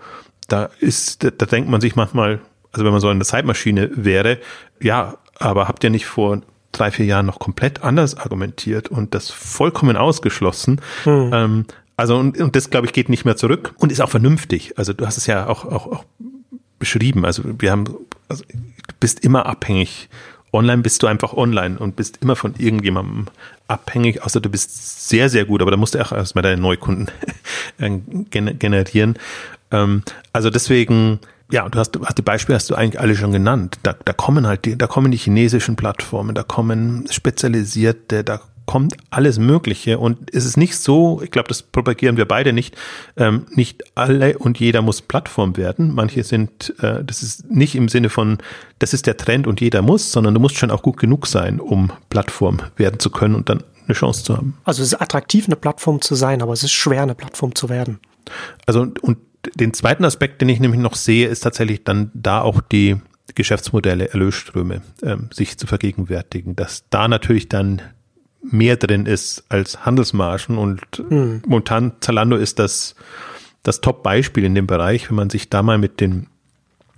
da ist, da, da denkt man sich manchmal, also wenn man so eine Zeitmaschine wäre, ja, aber habt ihr nicht vor drei, vier Jahren noch komplett anders argumentiert und das vollkommen ausgeschlossen. Hm. Ähm, also und, und das, glaube ich, geht nicht mehr zurück und ist auch vernünftig. Also du hast es ja auch, auch, auch beschrieben. Also wir haben, also du bist immer abhängig. Online bist du einfach online und bist immer von irgendjemandem abhängig, außer du bist sehr, sehr gut, aber da musst du auch erstmal deine Neukunden generieren. Ähm, also deswegen, ja, du hast, hast die Beispiele hast du eigentlich alle schon genannt. Da, da kommen halt die, da kommen die chinesischen Plattformen, da kommen spezialisierte, da kommt alles Mögliche und es ist nicht so, ich glaube, das propagieren wir beide nicht, ähm, nicht alle und jeder muss Plattform werden. Manche sind, äh, das ist nicht im Sinne von, das ist der Trend und jeder muss, sondern du musst schon auch gut genug sein, um Plattform werden zu können und dann eine Chance zu haben. Also es ist attraktiv, eine Plattform zu sein, aber es ist schwer, eine Plattform zu werden. Also und den zweiten Aspekt, den ich nämlich noch sehe, ist tatsächlich dann da auch die Geschäftsmodelle, Erlösströme ähm, sich zu vergegenwärtigen, dass da natürlich dann mehr drin ist als Handelsmargen und mhm. momentan Zalando ist das das Top-Beispiel in dem Bereich, wenn man sich da mal mit den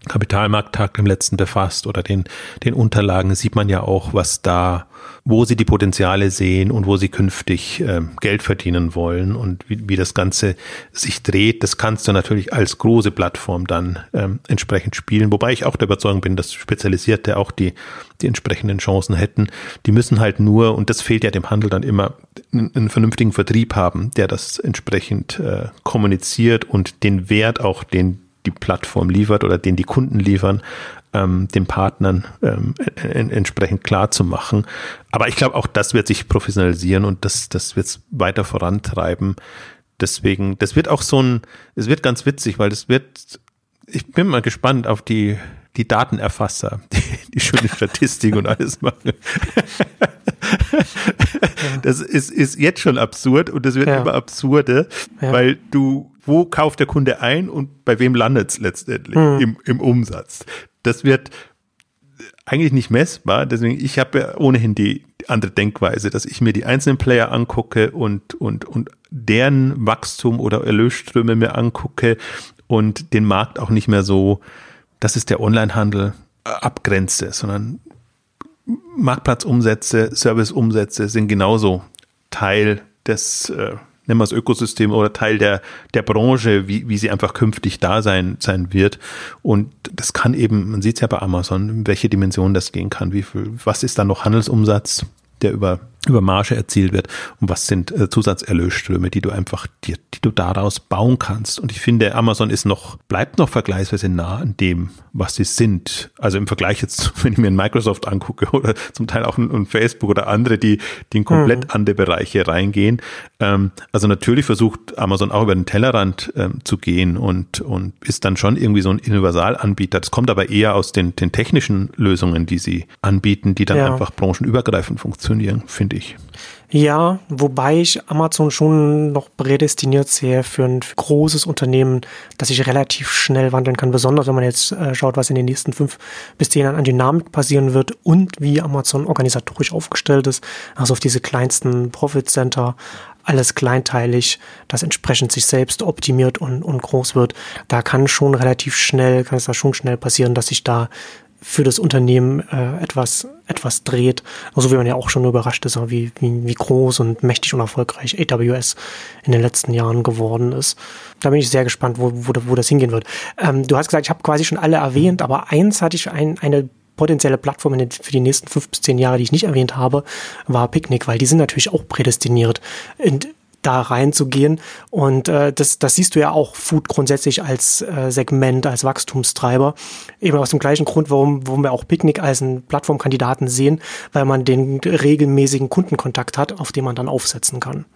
Kapitalmarkttag im letzten befasst oder den, den Unterlagen sieht man ja auch, was da, wo sie die Potenziale sehen und wo sie künftig äh, Geld verdienen wollen und wie, wie das Ganze sich dreht. Das kannst du natürlich als große Plattform dann ähm, entsprechend spielen. Wobei ich auch der Überzeugung bin, dass Spezialisierte auch die, die entsprechenden Chancen hätten. Die müssen halt nur, und das fehlt ja dem Handel dann immer, einen, einen vernünftigen Vertrieb haben, der das entsprechend äh, kommuniziert und den Wert auch, den die Plattform liefert oder den die Kunden liefern, ähm, den Partnern ähm, en entsprechend klar zu machen. Aber ich glaube, auch das wird sich professionalisieren und das, das wird es weiter vorantreiben. Deswegen, das wird auch so ein, es wird ganz witzig, weil das wird, ich bin mal gespannt auf die, die Datenerfasser, die, die schöne Statistik und alles machen. Das ist, ist jetzt schon absurd und das wird ja. immer absurder, ja. weil du wo kauft der Kunde ein und bei wem landet es letztendlich mhm. im, im Umsatz. Das wird eigentlich nicht messbar, deswegen ich habe ja ohnehin die andere Denkweise, dass ich mir die einzelnen Player angucke und, und, und deren Wachstum oder Erlösströme mir angucke und den Markt auch nicht mehr so, das ist der Onlinehandel, abgrenze, sondern Marktplatzumsätze, Serviceumsätze sind genauso Teil des äh, nennen wir es Ökosystem oder Teil der, der Branche, wie, wie sie einfach künftig da sein, sein wird. Und das kann eben, man sieht es ja bei Amazon, welche Dimension das gehen kann, wie viel, was ist da noch Handelsumsatz, der über über Marge erzielt wird und was sind äh, Zusatzerlösströme, die du einfach dir, die du daraus bauen kannst. Und ich finde, Amazon ist noch, bleibt noch vergleichsweise nah an dem, was sie sind. Also im Vergleich jetzt, wenn ich mir ein Microsoft angucke oder zum Teil auch ein, Facebook oder andere, die, die in komplett mhm. andere Bereiche reingehen. Ähm, also natürlich versucht Amazon auch über den Tellerrand ähm, zu gehen und, und ist dann schon irgendwie so ein Universalanbieter. Das kommt aber eher aus den, den technischen Lösungen, die sie anbieten, die dann ja. einfach branchenübergreifend funktionieren, finde finde ich. Ja, wobei ich Amazon schon noch prädestiniert sehe für ein großes Unternehmen, das sich relativ schnell wandeln kann, besonders wenn man jetzt äh, schaut, was in den nächsten fünf bis zehn Jahren an Dynamik passieren wird und wie Amazon organisatorisch aufgestellt ist. Also auf diese kleinsten Profit Center, alles kleinteilig, das entsprechend sich selbst optimiert und, und groß wird. Da kann schon relativ schnell, kann es da schon schnell passieren, dass sich da für das Unternehmen äh, etwas, etwas dreht. Also wie man ja auch schon überrascht ist, wie, wie, wie groß und mächtig und erfolgreich AWS in den letzten Jahren geworden ist. Da bin ich sehr gespannt, wo, wo, wo das hingehen wird. Ähm, du hast gesagt, ich habe quasi schon alle erwähnt, aber eins hatte ich ein, eine potenzielle Plattform für die nächsten fünf bis zehn Jahre, die ich nicht erwähnt habe, war Picnic, weil die sind natürlich auch prädestiniert. Da reinzugehen. Und äh, das, das siehst du ja auch Food grundsätzlich als äh, Segment, als Wachstumstreiber. Eben aus dem gleichen Grund, warum, warum wir auch Picknick als einen Plattformkandidaten sehen, weil man den regelmäßigen Kundenkontakt hat, auf den man dann aufsetzen kann.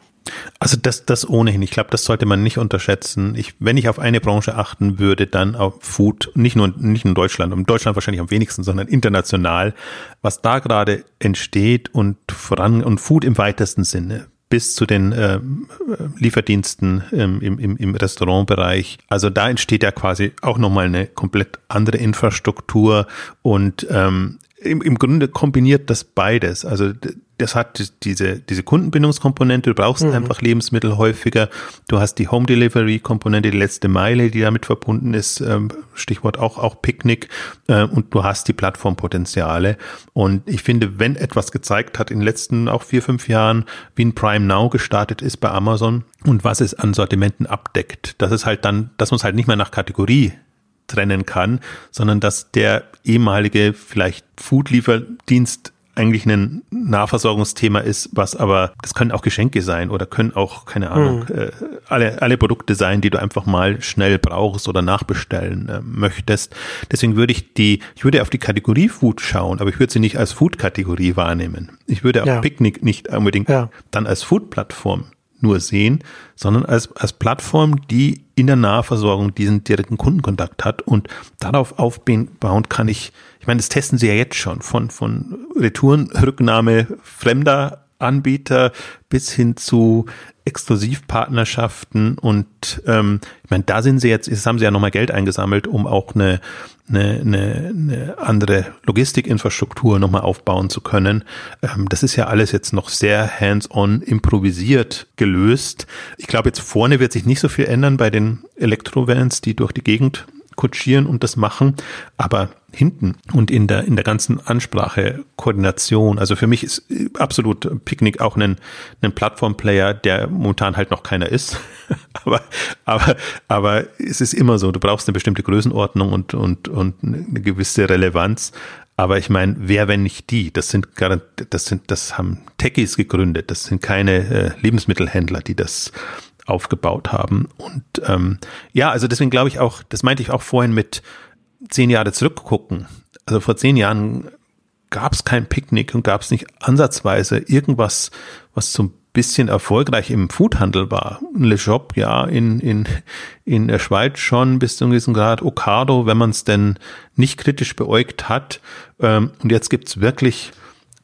Also das, das ohnehin. Ich glaube, das sollte man nicht unterschätzen. Ich, wenn ich auf eine Branche achten würde, dann auf Food, nicht nur nicht in Deutschland, in Deutschland wahrscheinlich am wenigsten, sondern international, was da gerade entsteht und voran und Food im weitesten Sinne bis zu den äh, Lieferdiensten ähm, im, im, im Restaurantbereich. Also da entsteht ja quasi auch nochmal eine komplett andere Infrastruktur und ähm, im, im Grunde kombiniert das beides. Also das hat diese, diese Kundenbindungskomponente, du brauchst mhm. einfach Lebensmittel häufiger, du hast die Home Delivery Komponente, die letzte Meile, die damit verbunden ist, ähm, Stichwort auch, auch Picknick, äh, und du hast die Plattformpotenziale. Und ich finde, wenn etwas gezeigt hat in den letzten auch vier, fünf Jahren, wie ein Prime Now gestartet ist bei Amazon und was es an Sortimenten abdeckt, das ist halt dann, dass man es halt nicht mehr nach Kategorie trennen kann, sondern dass der ehemalige vielleicht Food-Lieferdienst eigentlich ein Nahversorgungsthema ist, was aber, das können auch Geschenke sein oder können auch, keine Ahnung, mhm. äh, alle, alle Produkte sein, die du einfach mal schnell brauchst oder nachbestellen äh, möchtest. Deswegen würde ich die, ich würde auf die Kategorie Food schauen, aber ich würde sie nicht als Food-Kategorie wahrnehmen. Ich würde auch ja. Picknick nicht unbedingt ja. dann als Food-Plattform nur sehen, sondern als, als Plattform, die in der Nahversorgung diesen direkten Kundenkontakt hat und darauf aufbauen kann ich, ich meine, das testen sie ja jetzt schon, von, von Retourenrücknahme fremder Anbieter bis hin zu Exklusivpartnerschaften und ähm, ich meine, da sind sie jetzt, jetzt haben sie ja nochmal Geld eingesammelt, um auch eine, eine, eine, eine andere Logistikinfrastruktur nochmal aufbauen zu können. Ähm, das ist ja alles jetzt noch sehr hands-on improvisiert gelöst. Ich glaube, jetzt vorne wird sich nicht so viel ändern bei den Elektrovans, die durch die Gegend kutschieren und das machen, aber hinten und in der, in der ganzen Ansprache, Koordination. Also für mich ist absolut Picknick auch ein, ein Plattform-Player, der momentan halt noch keiner ist. aber, aber, aber es ist immer so, du brauchst eine bestimmte Größenordnung und, und, und eine gewisse Relevanz. Aber ich meine, wer, wenn nicht die? Das sind das sind, das haben Techies gegründet. Das sind keine äh, Lebensmittelhändler, die das aufgebaut haben. Und ähm, ja, also deswegen glaube ich auch, das meinte ich auch vorhin mit zehn Jahre zurückgucken. Also vor zehn Jahren gab es kein Picknick und gab es nicht ansatzweise irgendwas, was zum bisschen erfolgreich im Foodhandel war. Le Shop, ja, in, in, in der Schweiz schon bis zu einem gewissen Grad. Ocado, wenn man es denn nicht kritisch beäugt hat. Ähm, und jetzt gibt's wirklich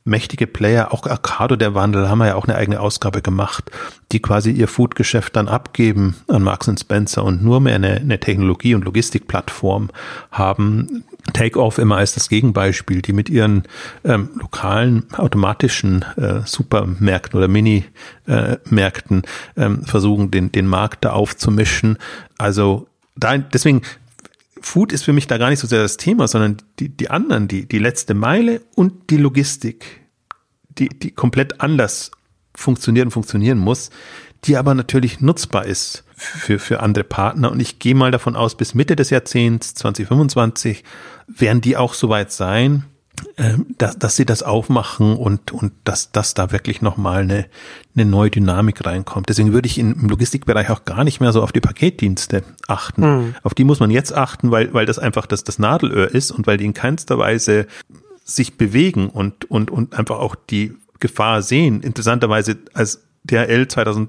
mächtige Player, auch Arcado der Wandel, haben wir ja auch eine eigene Ausgabe gemacht, die quasi ihr Foodgeschäft dann abgeben an Marks Spencer und nur mehr eine, eine Technologie- und Logistikplattform haben. Takeoff immer als das Gegenbeispiel, die mit ihren ähm, lokalen automatischen äh, Supermärkten oder Mini-Märkten äh, ähm, versuchen, den, den Markt da aufzumischen. Also da, deswegen Food ist für mich da gar nicht so sehr das Thema, sondern die, die anderen, die, die letzte Meile und die Logistik, die, die komplett anders funktionieren funktionieren muss, die aber natürlich nutzbar ist für, für andere Partner. Und ich gehe mal davon aus, bis Mitte des Jahrzehnts 2025 werden die auch soweit sein, dass, dass sie das aufmachen und, und dass, dass da wirklich nochmal eine, eine neue Dynamik reinkommt. Deswegen würde ich im Logistikbereich auch gar nicht mehr so auf die Paketdienste achten. Mhm. Auf die muss man jetzt achten, weil, weil das einfach das, das Nadelöhr ist und weil die in keinster Weise sich bewegen und, und, und einfach auch die Gefahr sehen. Interessanterweise, als DHL 2011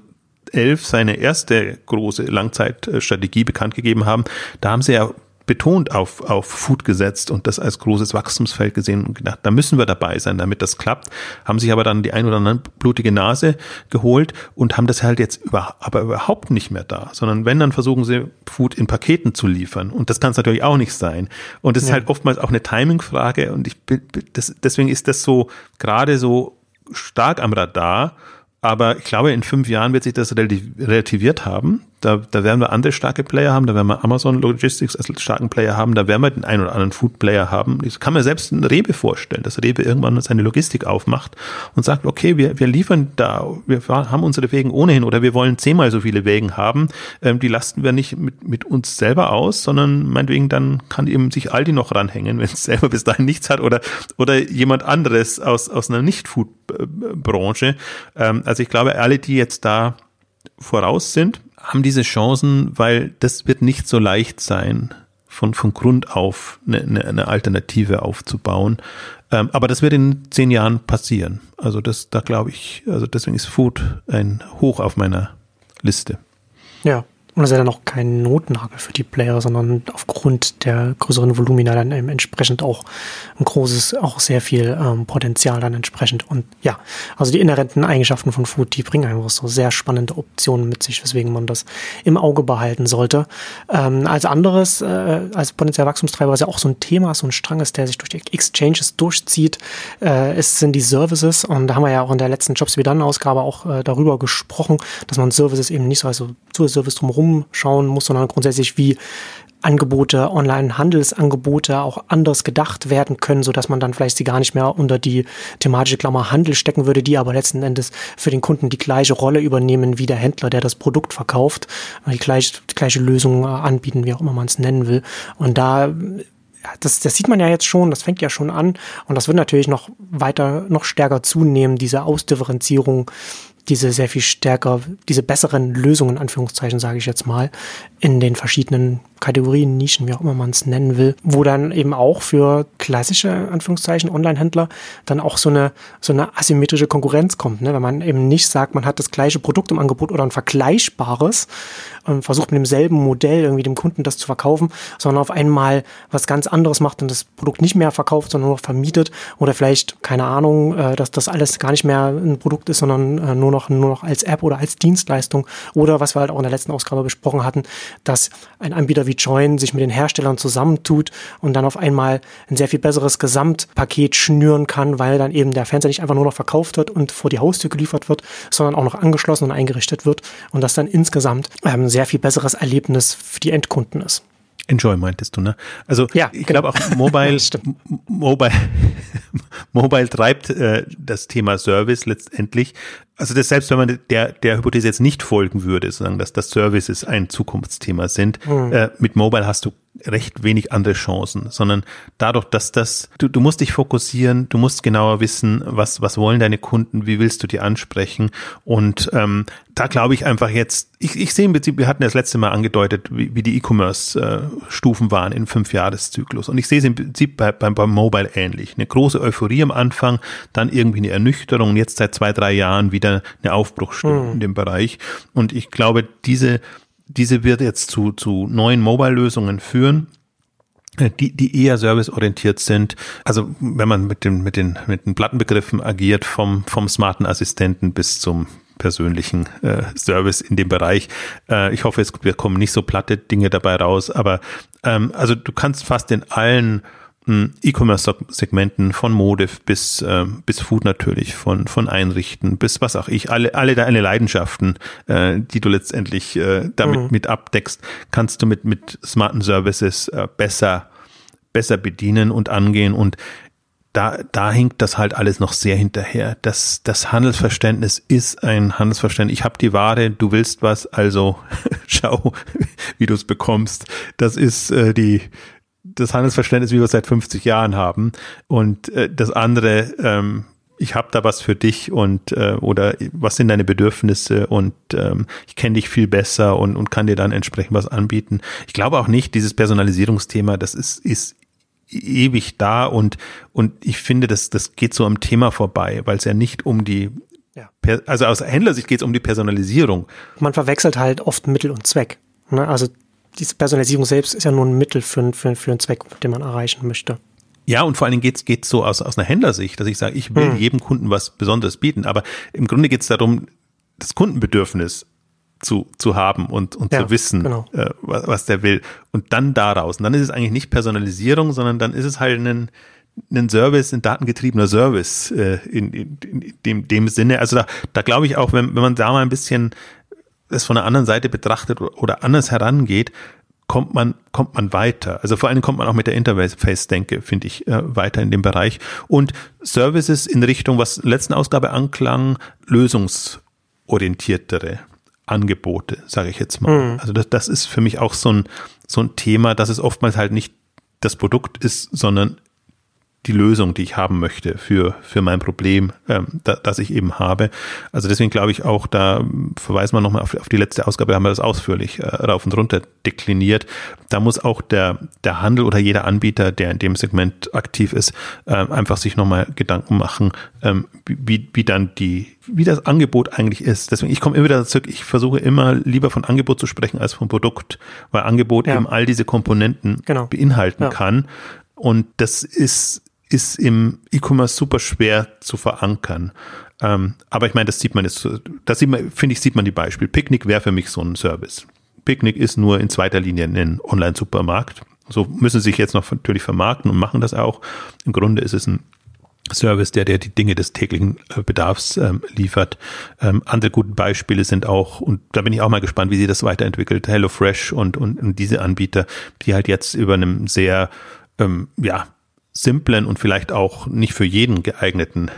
seine erste große Langzeitstrategie bekannt gegeben haben, da haben sie ja betont auf, auf Food gesetzt und das als großes Wachstumsfeld gesehen und gedacht, da müssen wir dabei sein, damit das klappt. Haben sich aber dann die ein oder andere blutige Nase geholt und haben das halt jetzt über, aber überhaupt nicht mehr da, sondern wenn, dann versuchen sie Food in Paketen zu liefern und das kann es natürlich auch nicht sein. Und das ja. ist halt oftmals auch eine Timing-Frage und ich, das, deswegen ist das so gerade so stark am Radar aber ich glaube, in fünf Jahren wird sich das relativiert haben. Da, da werden wir andere starke Player haben, da werden wir Amazon Logistics als starken Player haben, da werden wir den einen oder anderen Food Player haben. Ich kann mir selbst ein Rewe vorstellen, dass Rewe irgendwann seine Logistik aufmacht und sagt, okay, wir, wir liefern da, wir haben unsere Wegen ohnehin oder wir wollen zehnmal so viele Wegen haben. Ähm, die lasten wir nicht mit, mit uns selber aus, sondern meinetwegen dann kann eben sich Aldi noch ranhängen, wenn es selber bis dahin nichts hat oder, oder jemand anderes aus, aus einer Nicht-Food-Branche. Ähm, also ich glaube, alle, die jetzt da voraus sind, haben diese Chancen, weil das wird nicht so leicht sein, von, von Grund auf eine, eine, Alternative aufzubauen. Ähm, aber das wird in zehn Jahren passieren. Also das, da glaube ich, also deswegen ist Food ein Hoch auf meiner Liste. Ja. Und das ist ja dann auch kein Notnagel für die Player, sondern aufgrund der größeren Volumina dann eben entsprechend auch ein großes, auch sehr viel ähm, Potenzial dann entsprechend. Und ja, also die inhärenten Eigenschaften von Food, die bringen einfach so sehr spannende Optionen mit sich, weswegen man das im Auge behalten sollte. Ähm, als anderes, äh, als potenzieller Wachstumstreiber, was ja auch so ein Thema, so ein Strang ist, der sich durch die Exchanges durchzieht, äh, ist, sind die Services. Und da haben wir ja auch in der letzten Jobs wie dann Ausgabe auch äh, darüber gesprochen, dass man Services eben nicht so als so Zusatzservice drumherum umschauen muss, sondern grundsätzlich wie Angebote, Online-Handelsangebote auch anders gedacht werden können, so dass man dann vielleicht sie gar nicht mehr unter die thematische Klammer Handel stecken würde, die aber letzten Endes für den Kunden die gleiche Rolle übernehmen wie der Händler, der das Produkt verkauft, die gleiche, die gleiche Lösung äh, anbieten, wie auch immer man es nennen will. Und da das, das sieht man ja jetzt schon, das fängt ja schon an und das wird natürlich noch weiter, noch stärker zunehmen, diese Ausdifferenzierung diese sehr viel stärker, diese besseren Lösungen, Anführungszeichen sage ich jetzt mal, in den verschiedenen Kategorien, Nischen, wie auch immer man es nennen will, wo dann eben auch für klassische, Anführungszeichen, Online-Händler dann auch so eine, so eine asymmetrische Konkurrenz kommt, ne? wenn man eben nicht sagt, man hat das gleiche Produkt im Angebot oder ein vergleichbares und versucht mit demselben Modell irgendwie dem Kunden das zu verkaufen, sondern auf einmal was ganz anderes macht und das Produkt nicht mehr verkauft, sondern nur noch vermietet oder vielleicht, keine Ahnung, äh, dass das alles gar nicht mehr ein Produkt ist, sondern äh, nur noch, nur noch als App oder als Dienstleistung oder was wir halt auch in der letzten Ausgabe besprochen hatten, dass ein Anbieter wie wie Join sich mit den Herstellern zusammentut und dann auf einmal ein sehr viel besseres Gesamtpaket schnüren kann, weil dann eben der Fernseher nicht einfach nur noch verkauft wird und vor die Haustür geliefert wird, sondern auch noch angeschlossen und eingerichtet wird und das dann insgesamt ein ähm, sehr viel besseres Erlebnis für die Endkunden ist. Enjoy meintest du, ne? Also ja, ich genau. glaube auch Mobile, Mobile, Mobile treibt äh, das Thema Service letztendlich. Also das selbst wenn man der der Hypothese jetzt nicht folgen würde, sagen, dass das Services ein Zukunftsthema sind, mhm. äh, mit Mobile hast du recht wenig andere Chancen, sondern dadurch, dass das, du, du musst dich fokussieren, du musst genauer wissen, was, was wollen deine Kunden, wie willst du die ansprechen und ähm, da glaube ich einfach jetzt, ich, ich sehe im Prinzip, wir hatten ja das letzte Mal angedeutet, wie, wie die E-Commerce-Stufen äh, waren in fünf Jahreszyklus und ich sehe es im Prinzip bei, beim, beim Mobile ähnlich. Eine große Euphorie am Anfang, dann irgendwie eine Ernüchterung und jetzt seit zwei, drei Jahren wieder eine Aufbruchstimmung mhm. in dem Bereich und ich glaube, diese diese wird jetzt zu, zu neuen Mobile-Lösungen führen äh, die, die eher serviceorientiert sind. Also wenn man mit den, mit den, mit den Plattenbegriffen agiert, vom, vom smarten Assistenten bis zum persönlichen äh, Service in dem Bereich. Äh, ich hoffe, es, wir kommen nicht so platte Dinge dabei raus, aber ähm, also du kannst fast in allen E-Commerce-Segmenten von Mode bis, äh, bis Food natürlich, von, von Einrichten bis was auch ich, alle, alle deine Leidenschaften, äh, die du letztendlich äh, damit mhm. mit abdeckst, kannst du mit, mit smarten Services äh, besser, besser bedienen und angehen und da, da hinkt das halt alles noch sehr hinterher. Das, das Handelsverständnis ist ein Handelsverständnis. Ich habe die Ware, du willst was, also schau, wie du es bekommst. Das ist äh, die, das Handelsverständnis, wie wir es seit 50 Jahren haben. Und äh, das andere, ähm, ich habe da was für dich und äh, oder was sind deine Bedürfnisse und ähm, ich kenne dich viel besser und, und kann dir dann entsprechend was anbieten. Ich glaube auch nicht, dieses Personalisierungsthema, das ist, ist ewig da und, und ich finde, das, das geht so am Thema vorbei, weil es ja nicht um die ja. Also aus Händlersicht geht es um die Personalisierung. Man verwechselt halt oft Mittel und Zweck. Ne? Also diese Personalisierung selbst ist ja nur ein Mittel für, für, für einen Zweck, den man erreichen möchte. Ja, und vor allen Dingen geht's geht's so aus, aus einer Händlersicht, dass ich sage, ich will hm. jedem Kunden was Besonderes bieten. Aber im Grunde geht's darum, das Kundenbedürfnis zu, zu haben und, und ja, zu wissen, genau. äh, was, was der will. Und dann daraus. Und dann ist es eigentlich nicht Personalisierung, sondern dann ist es halt ein, ein Service, ein datengetriebener Service äh, in, in, in dem, dem Sinne. Also da, da glaube ich auch, wenn, wenn man da mal ein bisschen es von der anderen Seite betrachtet oder anders herangeht, kommt man, kommt man weiter. Also vor allem kommt man auch mit der Interface-Denke, finde ich, äh, weiter in dem Bereich. Und Services in Richtung, was letzten Ausgabe anklang, lösungsorientiertere Angebote, sage ich jetzt mal. Mhm. Also das, das ist für mich auch so ein, so ein Thema, dass es oftmals halt nicht das Produkt ist, sondern die Lösung, die ich haben möchte für, für mein Problem, ähm, da, das ich eben habe. Also deswegen glaube ich auch, da verweisen wir nochmal auf, auf die letzte Ausgabe, haben wir das ausführlich äh, rauf und runter dekliniert. Da muss auch der, der Handel oder jeder Anbieter, der in dem Segment aktiv ist, äh, einfach sich nochmal Gedanken machen, ähm, wie, wie dann die, wie das Angebot eigentlich ist. Deswegen, ich komme immer wieder zurück, ich versuche immer lieber von Angebot zu sprechen als vom Produkt, weil Angebot ja. eben all diese Komponenten genau. beinhalten ja. kann. Und das ist ist im E-Commerce super schwer zu verankern. Ähm, aber ich meine, das sieht man jetzt, das sieht man, finde ich, sieht man die Beispiele. Picknick wäre für mich so ein Service. Picknick ist nur in zweiter Linie ein Online-Supermarkt. So müssen sie sich jetzt noch natürlich vermarkten und machen das auch. Im Grunde ist es ein Service, der, der die Dinge des täglichen äh, Bedarfs ähm, liefert. Ähm, andere gute Beispiele sind auch, und da bin ich auch mal gespannt, wie sie das weiterentwickelt, HelloFresh und, und, und diese Anbieter, die halt jetzt über einem sehr, ähm, ja, simplen und vielleicht auch nicht für jeden geeigneten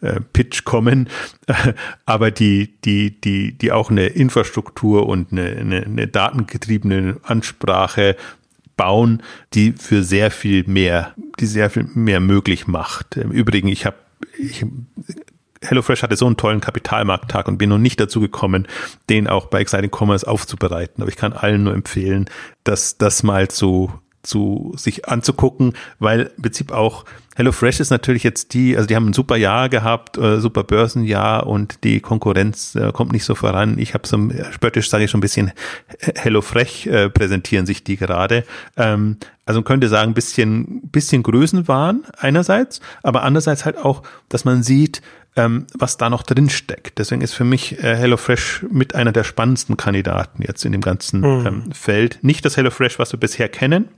äh, Pitch kommen, aber die, die, die, die auch eine Infrastruktur und eine, eine, eine datengetriebene Ansprache bauen, die für sehr viel mehr, die sehr viel mehr möglich macht. Im Übrigen, ich habe ich, HelloFresh hatte so einen tollen Kapitalmarkttag und bin noch nicht dazu gekommen, den auch bei Exciting Commerce aufzubereiten. Aber ich kann allen nur empfehlen, dass das mal zu zu sich anzugucken, weil im Prinzip auch HelloFresh ist natürlich jetzt die, also die haben ein super Jahr gehabt, äh, super Börsenjahr und die Konkurrenz äh, kommt nicht so voran. Ich habe so spöttisch sage ich schon ein bisschen HelloFresh äh, präsentieren sich die gerade. Ähm, also man könnte sagen, bisschen bisschen Größenwahn einerseits, aber andererseits halt auch, dass man sieht, ähm, was da noch drin steckt. Deswegen ist für mich äh, HelloFresh mit einer der spannendsten Kandidaten jetzt in dem ganzen mhm. ähm, Feld. Nicht das HelloFresh, was wir bisher kennen,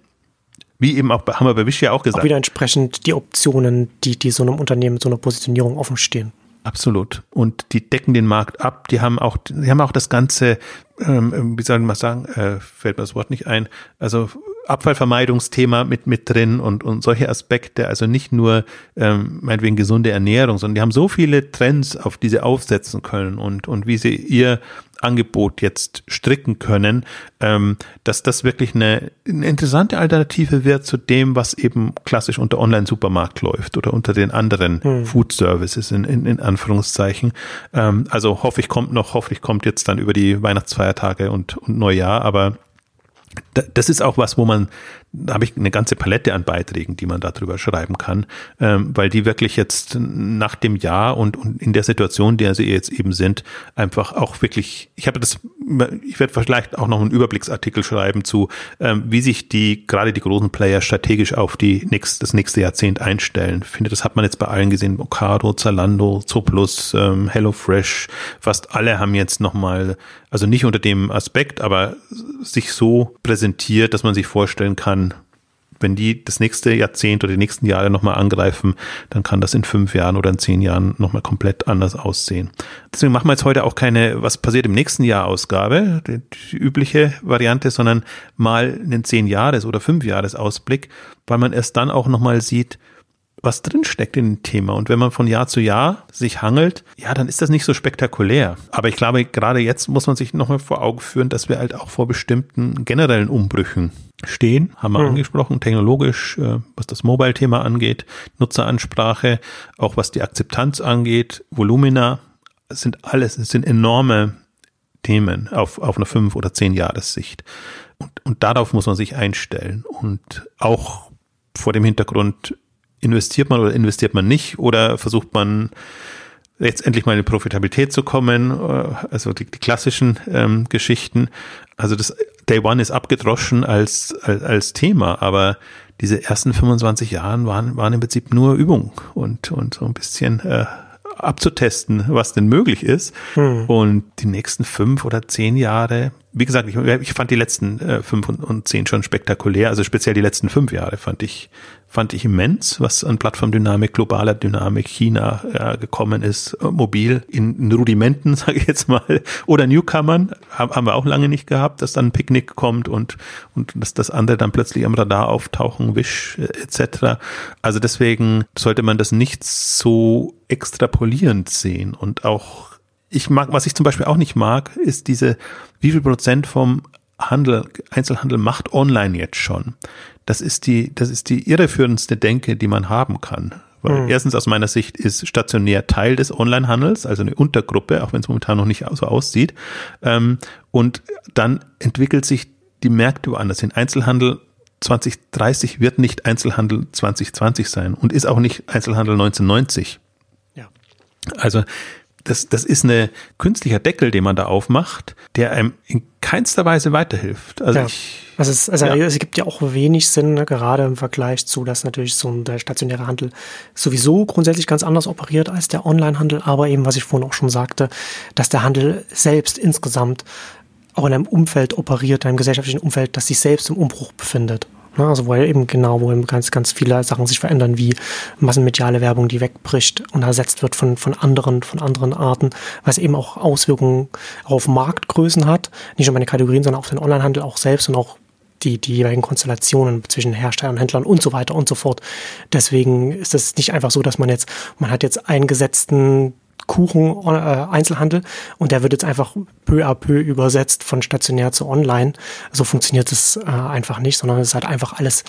wie eben auch, haben wir bei Wish ja auch gesagt. Auch wieder entsprechend die Optionen, die, die so einem Unternehmen, so einer Positionierung offen stehen. Absolut. Und die decken den Markt ab. Die haben auch, die haben auch das ganze, ähm, wie soll man sagen, äh, fällt mir das Wort nicht ein. Also Abfallvermeidungsthema mit, mit drin und, und solche Aspekte, also nicht nur ähm, meinetwegen gesunde Ernährung, sondern die haben so viele Trends, auf die sie aufsetzen können und, und wie sie ihr Angebot jetzt stricken können, ähm, dass das wirklich eine, eine interessante Alternative wird zu dem, was eben klassisch unter Online-Supermarkt läuft oder unter den anderen hm. Food Services in, in, in Anführungszeichen. Ähm, also hoffe ich kommt noch, hoffentlich kommt jetzt dann über die Weihnachtsfeiertage und, und Neujahr, aber das ist auch was, wo man da habe ich eine ganze Palette an Beiträgen, die man darüber schreiben kann, ähm, weil die wirklich jetzt nach dem Jahr und, und in der Situation, in der sie jetzt eben sind, einfach auch wirklich, ich habe das, ich werde vielleicht auch noch einen Überblicksartikel schreiben zu, ähm, wie sich die, gerade die großen Player strategisch auf die nächst, das nächste Jahrzehnt einstellen. Ich finde, das hat man jetzt bei allen gesehen, Ocado, Zalando, Zooplus, ähm, HelloFresh, fast alle haben jetzt nochmal, also nicht unter dem Aspekt, aber sich so präsentiert, dass man sich vorstellen kann, wenn die das nächste Jahrzehnt oder die nächsten Jahre nochmal angreifen, dann kann das in fünf Jahren oder in zehn Jahren nochmal komplett anders aussehen. Deswegen machen wir jetzt heute auch keine, was passiert im nächsten Jahr Ausgabe, die, die übliche Variante, sondern mal einen zehn Jahres oder fünf Jahres Ausblick, weil man erst dann auch nochmal sieht, was drinsteckt in dem Thema. Und wenn man von Jahr zu Jahr sich hangelt, ja, dann ist das nicht so spektakulär. Aber ich glaube, gerade jetzt muss man sich nochmal vor Augen führen, dass wir halt auch vor bestimmten generellen Umbrüchen stehen, haben wir mhm. angesprochen, technologisch, äh, was das Mobile-Thema angeht, Nutzeransprache, auch was die Akzeptanz angeht, Volumina, sind alles, es sind enorme Themen auf, auf einer fünf oder zehn Jahressicht. Und, und darauf muss man sich einstellen. Und auch vor dem Hintergrund, investiert man oder investiert man nicht oder versucht man jetzt endlich mal in die Profitabilität zu kommen, äh, also die, die klassischen ähm, Geschichten. Also das Day One ist abgedroschen als, als, als Thema, aber diese ersten 25 Jahren waren, waren im Prinzip nur Übung und, und so ein bisschen äh, abzutesten, was denn möglich ist. Hm. Und die nächsten fünf oder zehn Jahre, wie gesagt, ich, ich fand die letzten äh, fünf und, und zehn schon spektakulär. Also speziell die letzten fünf Jahre fand ich fand ich immens, was an Plattformdynamik, globaler Dynamik China ja, gekommen ist, äh, mobil in, in Rudimenten, sage ich jetzt mal, oder Newcomern, haben wir auch lange nicht gehabt, dass dann ein Picknick kommt und, und dass das andere dann plötzlich am Radar auftauchen, Wish äh, etc. Also deswegen sollte man das nicht so extrapolierend sehen und auch ich mag, was ich zum Beispiel auch nicht mag, ist diese, wie viel Prozent vom Handel, Einzelhandel macht online jetzt schon. Das ist die, das ist die irreführendste Denke, die man haben kann. Weil mhm. erstens aus meiner Sicht ist stationär Teil des Onlinehandels, also eine Untergruppe, auch wenn es momentan noch nicht so aussieht. Ähm, und dann entwickelt sich die Märkte woanders hin. Einzelhandel 2030 wird nicht Einzelhandel 2020 sein und ist auch nicht Einzelhandel 1990. Ja. Also das, das ist eine künstlicher Deckel, den man da aufmacht, der einem in keinster Weise weiterhilft. Also ja. ich also, es, also ja. es gibt ja auch wenig Sinn, ne, gerade im Vergleich zu, dass natürlich so ein, der stationäre Handel sowieso grundsätzlich ganz anders operiert als der Onlinehandel, aber eben, was ich vorhin auch schon sagte, dass der Handel selbst insgesamt auch in einem Umfeld operiert, in einem gesellschaftlichen Umfeld, das sich selbst im Umbruch befindet. Ne? Also wo eben genau, wo eben ganz, ganz viele Sachen sich verändern, wie massenmediale Werbung, die wegbricht und ersetzt wird von, von anderen, von anderen Arten, was eben auch Auswirkungen auf Marktgrößen hat. Nicht nur meine Kategorien, sondern auch den Onlinehandel auch selbst und auch die, die jeweiligen Konstellationen zwischen Herstellern, Händlern und so weiter und so fort. Deswegen ist es nicht einfach so, dass man jetzt, man hat jetzt einen gesetzten Kuchen äh, Einzelhandel und der wird jetzt einfach peu à peu übersetzt von stationär zu online. So funktioniert es äh, einfach nicht, sondern es ist halt einfach alles,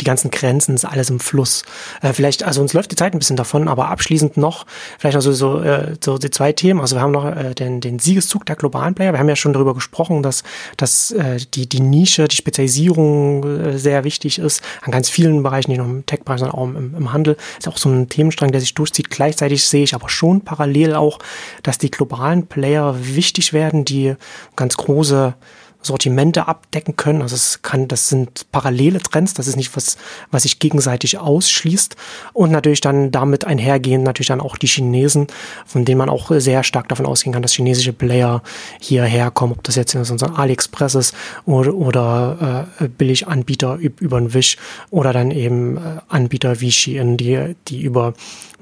die ganzen Grenzen, ist alles im Fluss. Äh, vielleicht, also uns läuft die Zeit ein bisschen davon, aber abschließend noch, vielleicht noch so, so, äh, so die zwei Themen. Also wir haben noch äh, den, den Siegeszug der globalen Player. Wir haben ja schon darüber gesprochen, dass, dass äh, die, die Nische, die Spezialisierung äh, sehr wichtig ist, an ganz vielen Bereichen, nicht nur im Tech-Bereich, sondern auch im, im Handel. Ist auch so ein Themenstrang, der sich durchzieht. Gleichzeitig sehe ich aber schon parallel parallel auch, dass die globalen Player wichtig werden, die ganz große Sortimente abdecken können. Also es kann, das sind parallele Trends, das ist nicht was, was sich gegenseitig ausschließt. Und natürlich dann damit einhergehen natürlich dann auch die Chinesen, von denen man auch sehr stark davon ausgehen kann, dass chinesische Player hierher kommen, ob das jetzt in so AliExpress ist oder, oder äh, Billiganbieter über den Wish oder dann eben äh, Anbieter wie Shein, die, die über,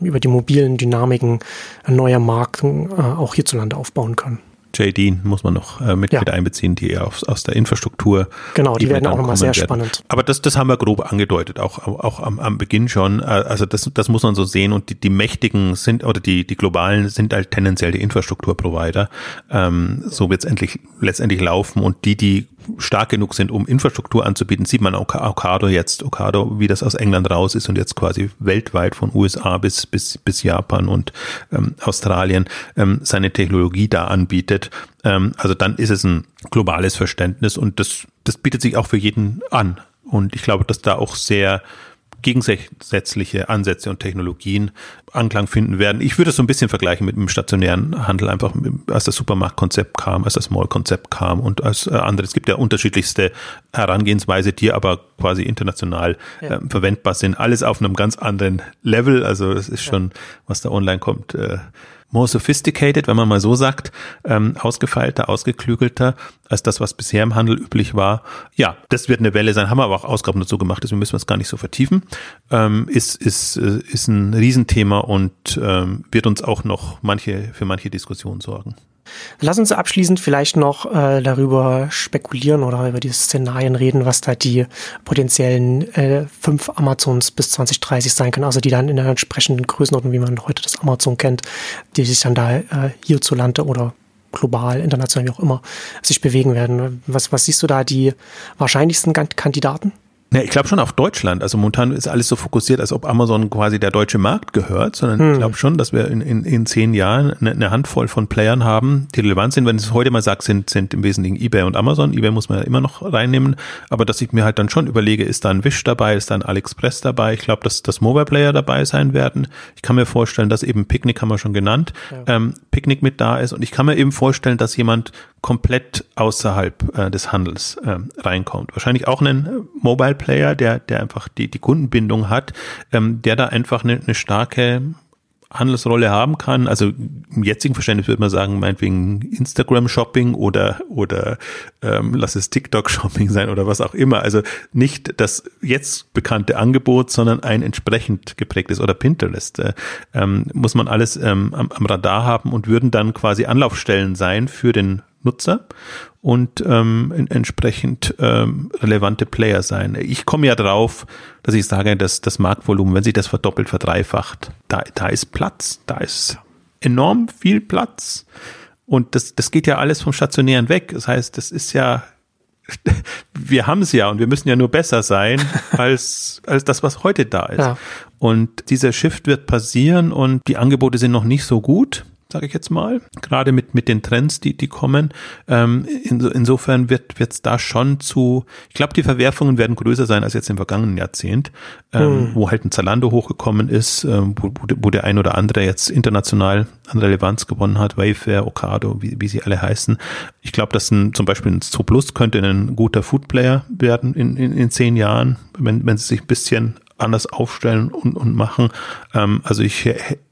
über die mobilen Dynamiken neuer Marken äh, auch hierzulande aufbauen können. JD muss man noch äh, mit, ja. mit einbeziehen, die aus, aus der Infrastruktur. Genau, die, die werden auch nochmal sehr werden. spannend. Aber das, das haben wir grob angedeutet, auch, auch am, am Beginn schon. Äh, also das, das muss man so sehen und die, die mächtigen sind oder die, die globalen sind halt tendenziell die Infrastrukturprovider. Ähm, so wird es endlich letztendlich laufen und die, die stark genug sind, um Infrastruktur anzubieten, sieht man Ocado jetzt, Ocado, wie das aus England raus ist und jetzt quasi weltweit von USA bis, bis, bis Japan und ähm, Australien ähm, seine Technologie da anbietet. Ähm, also dann ist es ein globales Verständnis und das, das bietet sich auch für jeden an. Und ich glaube, dass da auch sehr gegensätzliche Ansätze und Technologien Anklang finden werden. Ich würde es so ein bisschen vergleichen mit dem stationären Handel, einfach als das Supermarktkonzept kam, als das Mall-Konzept kam und als äh, andere. Es gibt ja unterschiedlichste Herangehensweise, die aber quasi international ja. äh, verwendbar sind. Alles auf einem ganz anderen Level. Also es ist schon, was da online kommt, äh, more sophisticated, wenn man mal so sagt, ähm, ausgefeilter, ausgeklügelter als das, was bisher im Handel üblich war. Ja, das wird eine Welle sein, haben wir aber auch Ausgaben dazu gemacht, deswegen müssen wir es gar nicht so vertiefen. Ähm, ist, ist, äh, ist ein Riesenthema und ähm, wird uns auch noch manche, für manche Diskussionen sorgen. Lass uns abschließend vielleicht noch äh, darüber spekulieren oder über die Szenarien reden, was da die potenziellen äh, fünf Amazons bis 2030 sein können, also die dann in der entsprechenden Größenordnung, wie man heute das Amazon kennt, die sich dann da äh, hierzulande oder global, international, wie auch immer, sich bewegen werden. Was, was siehst du da die wahrscheinlichsten Kandidaten? Ja, ich glaube schon auf Deutschland. Also momentan ist alles so fokussiert, als ob Amazon quasi der deutsche Markt gehört, sondern hm. ich glaube schon, dass wir in, in, in zehn Jahren eine, eine, Handvoll von Playern haben, die relevant sind. Wenn ich es heute mal sage, sind, sind im Wesentlichen eBay und Amazon. eBay muss man ja immer noch reinnehmen. Aber dass ich mir halt dann schon überlege, ist da ein Wish dabei, ist da ein AliExpress dabei? Ich glaube, dass das Mobile Player dabei sein werden. Ich kann mir vorstellen, dass eben Picnic haben wir schon genannt, ja. ähm, Picnic mit da ist. Und ich kann mir eben vorstellen, dass jemand komplett außerhalb äh, des Handels äh, reinkommt. Wahrscheinlich auch einen Mobile Player, der, der einfach die, die Kundenbindung hat, ähm, der da einfach eine, eine starke Handelsrolle haben kann. Also im jetzigen Verständnis würde man sagen, meinetwegen Instagram-Shopping oder, oder ähm, lass es TikTok-Shopping sein oder was auch immer. Also nicht das jetzt bekannte Angebot, sondern ein entsprechend geprägtes oder Pinterest. Äh, ähm, muss man alles ähm, am, am Radar haben und würden dann quasi Anlaufstellen sein für den Nutzer und ähm, entsprechend ähm, relevante Player sein. Ich komme ja drauf, dass ich sage, dass das Marktvolumen, wenn sich das verdoppelt, verdreifacht, da, da ist Platz, da ist enorm viel Platz. Und das, das geht ja alles vom Stationären weg. Das heißt, das ist ja wir haben es ja und wir müssen ja nur besser sein als, als das, was heute da ist. Ja. Und dieser Shift wird passieren und die Angebote sind noch nicht so gut sage ich jetzt mal, gerade mit, mit den Trends, die, die kommen. Ähm, in, insofern wird es da schon zu, ich glaube, die Verwerfungen werden größer sein als jetzt im vergangenen Jahrzehnt, ähm, hm. wo halt ein Zalando hochgekommen ist, ähm, wo, wo der ein oder andere jetzt international an Relevanz gewonnen hat, Wayfair, Ocado, wie, wie sie alle heißen. Ich glaube, dass ein, zum Beispiel ein Zooplus könnte ein guter Foodplayer werden in, in, in zehn Jahren, wenn, wenn sie sich ein bisschen anders aufstellen und, und machen. Ähm, also ich,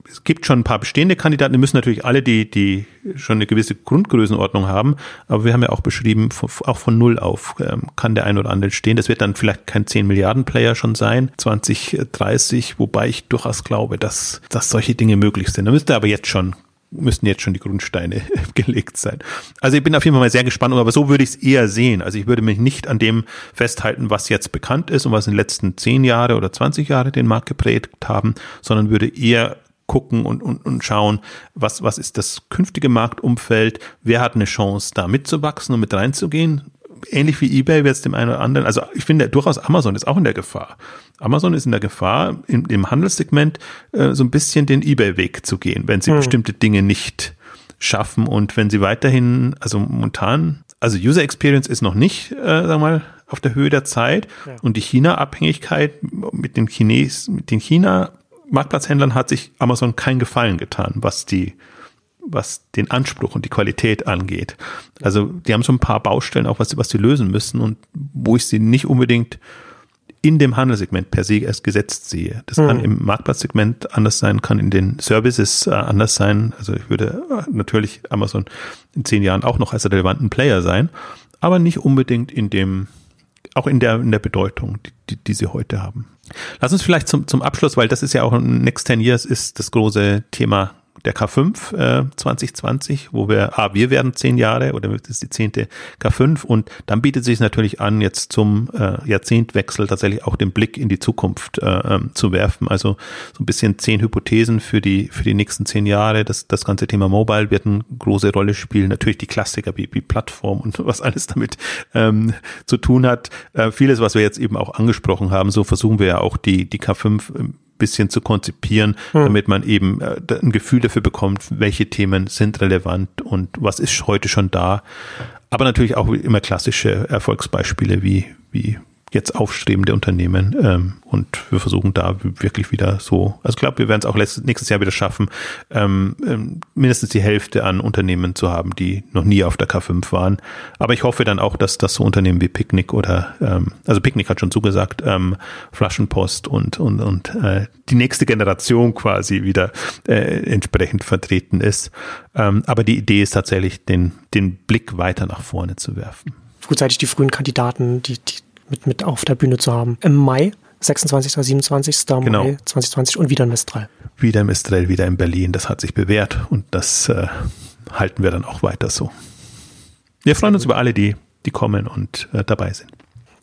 es gibt schon ein paar bestehende Kandidaten, die müssen natürlich alle die, die schon eine gewisse Grundgrößenordnung haben, aber wir haben ja auch beschrieben, auch von null auf ähm, kann der ein oder andere stehen. Das wird dann vielleicht kein 10 Milliarden Player schon sein, 2030, wobei ich durchaus glaube, dass, dass solche Dinge möglich sind. Da müsste aber jetzt schon müssten jetzt schon die Grundsteine gelegt sein. Also ich bin auf jeden Fall mal sehr gespannt, aber so würde ich es eher sehen. Also ich würde mich nicht an dem festhalten, was jetzt bekannt ist und was in den letzten zehn Jahre oder 20 Jahre den Markt geprägt haben, sondern würde eher gucken und, und, und schauen, was, was ist das künftige Marktumfeld, wer hat eine Chance, da mitzuwachsen und mit reinzugehen ähnlich wie eBay wird es dem einen oder anderen, also ich finde durchaus Amazon ist auch in der Gefahr. Amazon ist in der Gefahr, in, im Handelssegment äh, so ein bisschen den eBay-Weg zu gehen, wenn sie hm. bestimmte Dinge nicht schaffen und wenn sie weiterhin, also momentan, also User Experience ist noch nicht, äh, sagen wir mal, auf der Höhe der Zeit ja. und die China-Abhängigkeit mit den Chines, mit den China-Marktplatzhändlern hat sich Amazon keinen Gefallen getan, was die was den Anspruch und die Qualität angeht. Also die haben so ein paar Baustellen auch, was, was sie lösen müssen und wo ich sie nicht unbedingt in dem Handelssegment per se erst gesetzt sehe. Das mhm. kann im Marktplatzsegment anders sein, kann in den Services äh, anders sein. Also ich würde äh, natürlich Amazon in zehn Jahren auch noch als relevanten Player sein, aber nicht unbedingt in dem, auch in der, in der Bedeutung, die, die sie heute haben. Lass uns vielleicht zum, zum Abschluss, weil das ist ja auch Next 10 Years ist das große Thema der K5 äh, 2020, wo wir, ah, wir werden zehn Jahre oder das ist die zehnte K5 und dann bietet sich natürlich an, jetzt zum äh, Jahrzehntwechsel tatsächlich auch den Blick in die Zukunft äh, ähm, zu werfen. Also so ein bisschen zehn Hypothesen für die für die nächsten zehn Jahre. Das, das ganze Thema Mobile wird eine große Rolle spielen. Natürlich die Klassiker wie, wie Plattform und was alles damit ähm, zu tun hat. Äh, vieles, was wir jetzt eben auch angesprochen haben, so versuchen wir ja auch die, die K5 bisschen zu konzipieren, hm. damit man eben äh, ein Gefühl dafür bekommt, welche Themen sind relevant und was ist heute schon da. Aber natürlich auch immer klassische Erfolgsbeispiele wie, wie jetzt aufstrebende Unternehmen ähm, und wir versuchen da wirklich wieder so, also ich glaube, wir werden es auch nächstes Jahr wieder schaffen, ähm, ähm, mindestens die Hälfte an Unternehmen zu haben, die noch nie auf der K5 waren. Aber ich hoffe dann auch, dass das so Unternehmen wie Picknick oder, ähm, also Picknick hat schon zugesagt, ähm, Flaschenpost und, und, und äh, die nächste Generation quasi wieder äh, entsprechend vertreten ist. Ähm, aber die Idee ist tatsächlich, den, den Blick weiter nach vorne zu werfen frühzeitig die frühen Kandidaten, die, die mit, mit auf der Bühne zu haben. Im Mai, 26. 27. Genau. Mai 2020 und wieder in Mistral. Wieder in Mistral, wieder in Berlin. Das hat sich bewährt und das äh, halten wir dann auch weiter so. Wir freuen uns über alle, die, die kommen und äh, dabei sind.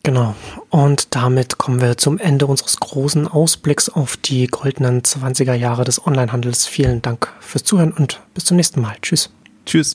Genau. Und damit kommen wir zum Ende unseres großen Ausblicks auf die goldenen 20er Jahre des Onlinehandels. Vielen Dank fürs Zuhören und bis zum nächsten Mal. Tschüss. Tschüss.